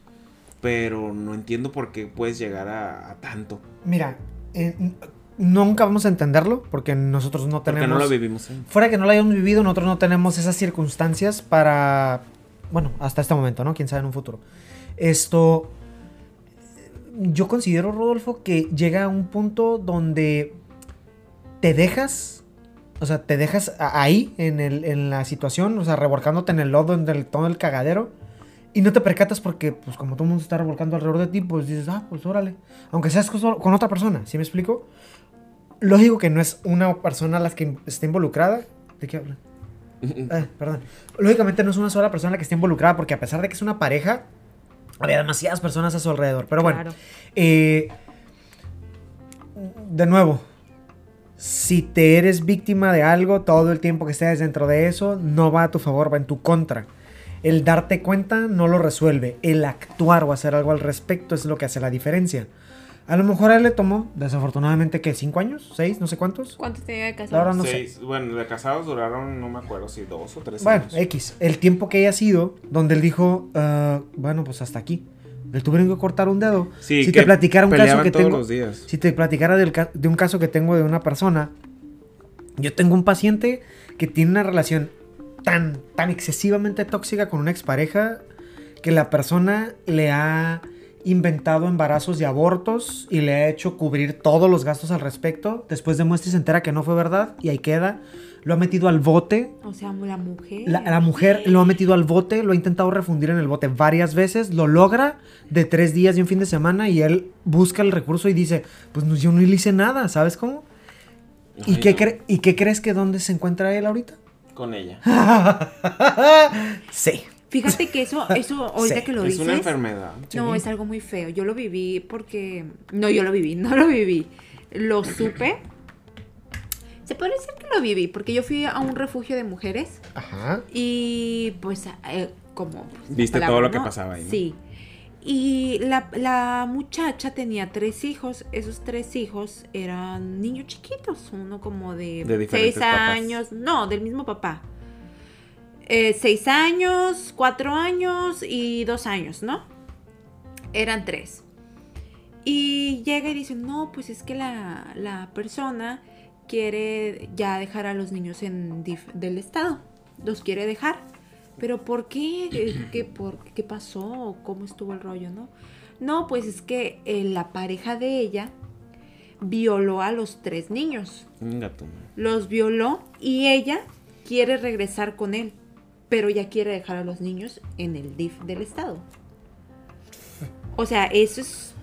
Pero no entiendo por qué puedes llegar a, a tanto. Mira, eh, nunca vamos a entenderlo porque nosotros no Porque tenemos. no lo vivimos. ¿eh? Fuera que no lo hayamos vivido, nosotros no tenemos esas circunstancias para. Bueno, hasta este momento, ¿no? Quién sabe en un futuro. Esto. Yo considero, Rodolfo, que llega a un punto donde te dejas O sea, te dejas ahí en, el, en la situación, o sea, revolcándote en el lodo, en el, todo el cagadero. Y no te percatas porque, pues, como todo el mundo está revolcando alrededor de ti, pues dices, ah, pues órale. Aunque seas con, otra persona, ¿sí me explico? Lógico que no es una persona la que está involucrada. ¿De qué hablan? Eh, [laughs] perdón. Lógicamente no es una sola persona la que está involucrada porque a pesar de que es una pareja, había demasiadas personas a su alrededor. Pero bueno, Claro. eh, de nuevo, si te eres víctima de algo, todo el tiempo que estés dentro de eso, no va a tu favor, va en tu contra. El darte cuenta no lo resuelve. El actuar o hacer algo al respecto es lo que hace la diferencia. A lo mejor a él le tomó, desafortunadamente, que ¿Cinco años? ¿Seis? No sé cuántos. ¿Cuánto tenía de La casado? verdad no sé. Bueno, de casados duraron, no me acuerdo si dos o tres Bueno, años. X. El tiempo que haya sido, donde él dijo, "Ah, bueno, pues hasta aquí. Le tuvieron que cortar un dedo. Sí, si que te platicara un caso que todos tengo. los días. Si te platicara del ca- de un caso que tengo de una persona. Yo tengo un paciente que tiene una relación tan, tan excesivamente tóxica con una expareja que la persona le ha inventado embarazos y abortos y le ha hecho cubrir todos los gastos al respecto. Después demuestra y se entera que no fue verdad y ahí queda. Lo ha metido al bote O sea, la mujer. la, la mujer lo ha metido al bote, lo ha intentado refundir en el bote varias veces, lo logra de tres días y un fin de semana y él busca el recurso y dice, pues no, yo no le hice nada, ¿sabes cómo? ¿Y, qué no. ¿Y qué crees que dónde se encuentra él ahorita? Con ella. [laughs] sí. Fíjate que eso, [laughs] eso ahorita Sí, que lo es dices. una enfermedad. No, Sí. es algo muy feo. Yo lo viví porque. No, yo lo viví, [laughs] no lo viví. Lo supe. Se puede decir que lo viví, porque yo fui a un refugio de mujeres Ajá. y pues eh, como... pues, Viste palabra, todo lo que pasaba ahí, ¿no? Sí. Y la, la muchacha tenía tres hijos. Esos tres hijos eran niños chiquitos. Uno como de, De seis papás. años. No, del mismo papá. Eh, seis años, cuatro años y dos años, ¿no? Eran tres. Y llega y dice, no, pues es que la, la persona quiere ya dejar a los niños en DIF del estado. Los quiere dejar. Pero ¿por qué? ¿Qué, [clears throat] por, ¿Qué pasó? ¿Cómo estuvo el rollo, no? No, pues es que eh, la pareja de ella violó a los tres niños. Venga tú. Los violó y ella quiere regresar con él. Pero ya quiere dejar a los niños en el DIF del estado. O sea, eso es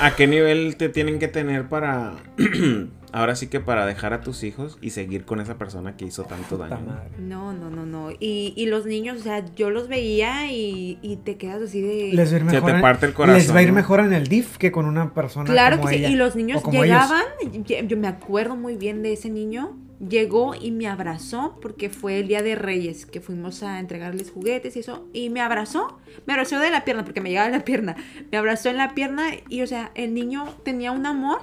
¿A qué nivel te tienen que tener para... [clears throat] Ahora sí que para dejar a tus hijos y seguir con esa persona que hizo tanto daño. ¿no? madre. No, no, no, no. Y, y los niños, o sea, yo los veía y, y te quedas así de... Les va a ir Se mejor te parte el corazón, Les va a ir ¿no? mejor en el DIF que con una persona Claro como que sí. ella, Y los niños ellos. llegaban, yo me acuerdo muy bien de ese niño. Llegó y me abrazó porque fue el día de Reyes que fuimos a entregarles juguetes y eso. Y me abrazó, me abrazó de la pierna porque me llegaba la pierna. Me abrazó en la pierna y, o sea, el niño tenía un amor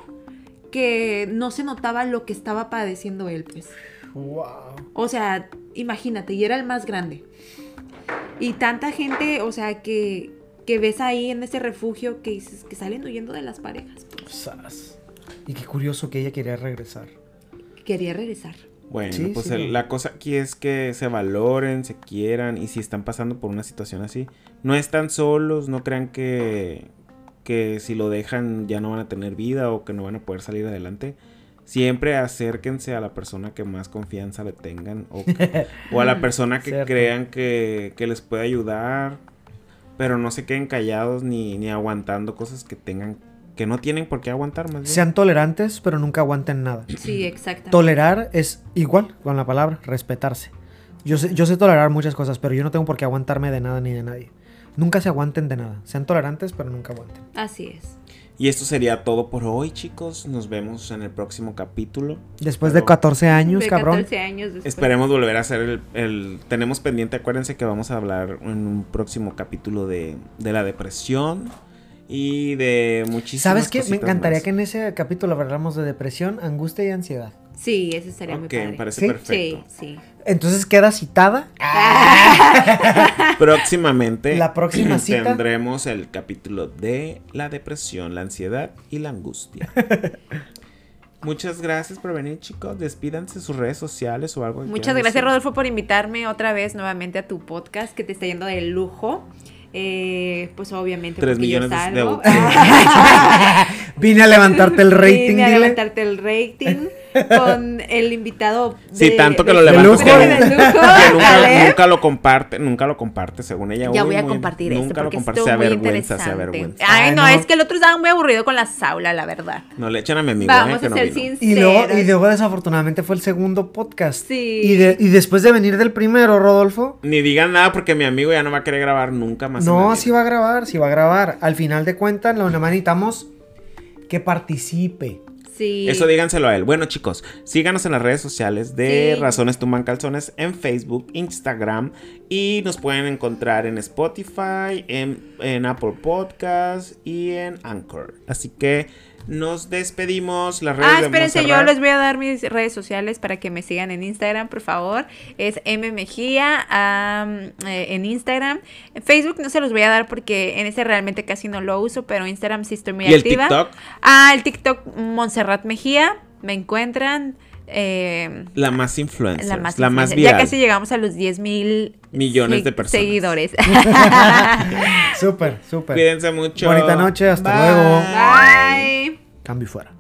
que no se notaba lo que estaba padeciendo él, pues. Wow. O sea, imagínate, y era el más grande. Y tanta gente, o sea, que, que ves ahí en ese refugio que dices que salen huyendo de las parejas. pues. Y qué curioso que ella quería regresar. Quería regresar. Bueno, Sí, pues sí. el- la cosa aquí es que se valoren, se quieran y si están pasando por una situación así, no están solos, no crean que, que si lo dejan ya no van a tener vida o que no van a poder salir adelante. Siempre acérquense a la persona que más confianza le tengan o, [laughs] o a la persona que Cierto. crean que, que les puede ayudar, pero no se queden callados ni, ni aguantando cosas que tengan que no tienen por qué aguantar más bien. Sean tolerantes, pero nunca aguanten nada. Sí, exacto. Tolerar es igual con la palabra, respetarse. Yo sé, yo sé tolerar muchas cosas, pero yo no tengo por qué aguantarme de nada ni de nadie. Nunca se aguanten de nada. Sean tolerantes, pero nunca aguanten. Así es. Y esto sería todo por hoy, chicos. Nos vemos en el próximo capítulo. Después de Pero 14 años, de cabrón. 14 años después. Esperemos volver a hacer el, el- Tenemos pendiente, acuérdense que vamos a hablar en un próximo capítulo de, de la depresión y de muchísimas ¿Sabes qué? Me encantaría más. que en ese capítulo habláramos de depresión, angustia y ansiedad. Sí, eso estaría muy Ok, padre. me parece ¿Sí? perfecto. Sí, sí. Entonces queda citada [laughs] Próximamente La próxima cita. tendremos el capítulo de la depresión, la ansiedad y la angustia. [laughs] Muchas gracias por venir, chicos. Despídanse sus redes sociales o algo. Muchas gracias, decir. Rodolfo, por invitarme otra vez nuevamente a tu podcast que te está yendo de lujo. Eh, pues obviamente Tres porque yo millones de salgo. de- [laughs] [laughs] Vine a levantarte el rating, Vine a dile. levantarte el rating con el invitado. Sí, tanto que de- lo que [laughs] nunca, lo comparte, nunca lo comparte, según ella. Ya Uy, voy a muy- compartir esto Nunca lo comparte, se avergüenza, se avergüenza. Ay, Ay, no, no. es que el otro estaba muy aburrido con la saula, la verdad. No le echen a mi amigo, Vamos eh, que a ser sinceros. Y luego, y luego desafortunadamente fue el segundo podcast. Sí. Y, de- y después de venir del primero, Rodolfo. Ni digan nada porque mi amigo ya no va a querer grabar nunca más. No, sí va a grabar, sí va a grabar. Al final de cuentas, lo que necesitamos que participe. Sí. Eso díganselo a él. Bueno, chicos, síganos en las redes sociales de Sí. Razones Tumban Calzones en Facebook, Instagram y nos pueden encontrar en Spotify, en, en Apple Podcast y en Anchor. Así que nos despedimos. Las redes Ah, de espérense, yo les voy a dar mis redes sociales para que me sigan en Instagram, por favor. Es M Mejía eh, en Instagram. En Facebook no se los voy a dar porque en ese realmente casi no lo uso, pero Instagram sí estoy muy ¿Y el activa. TikTok? Ah, el TikTok Montserrat Mejía. Me encuentran. eh, La más influencer. la más, la más viral. Ya casi llegamos a los 10 mil Millones de personas. seguidores. [laughs] Súper, súper. Cuídense mucho. Bonita noche, hasta Bye. luego. Bye. Cambio y fuera.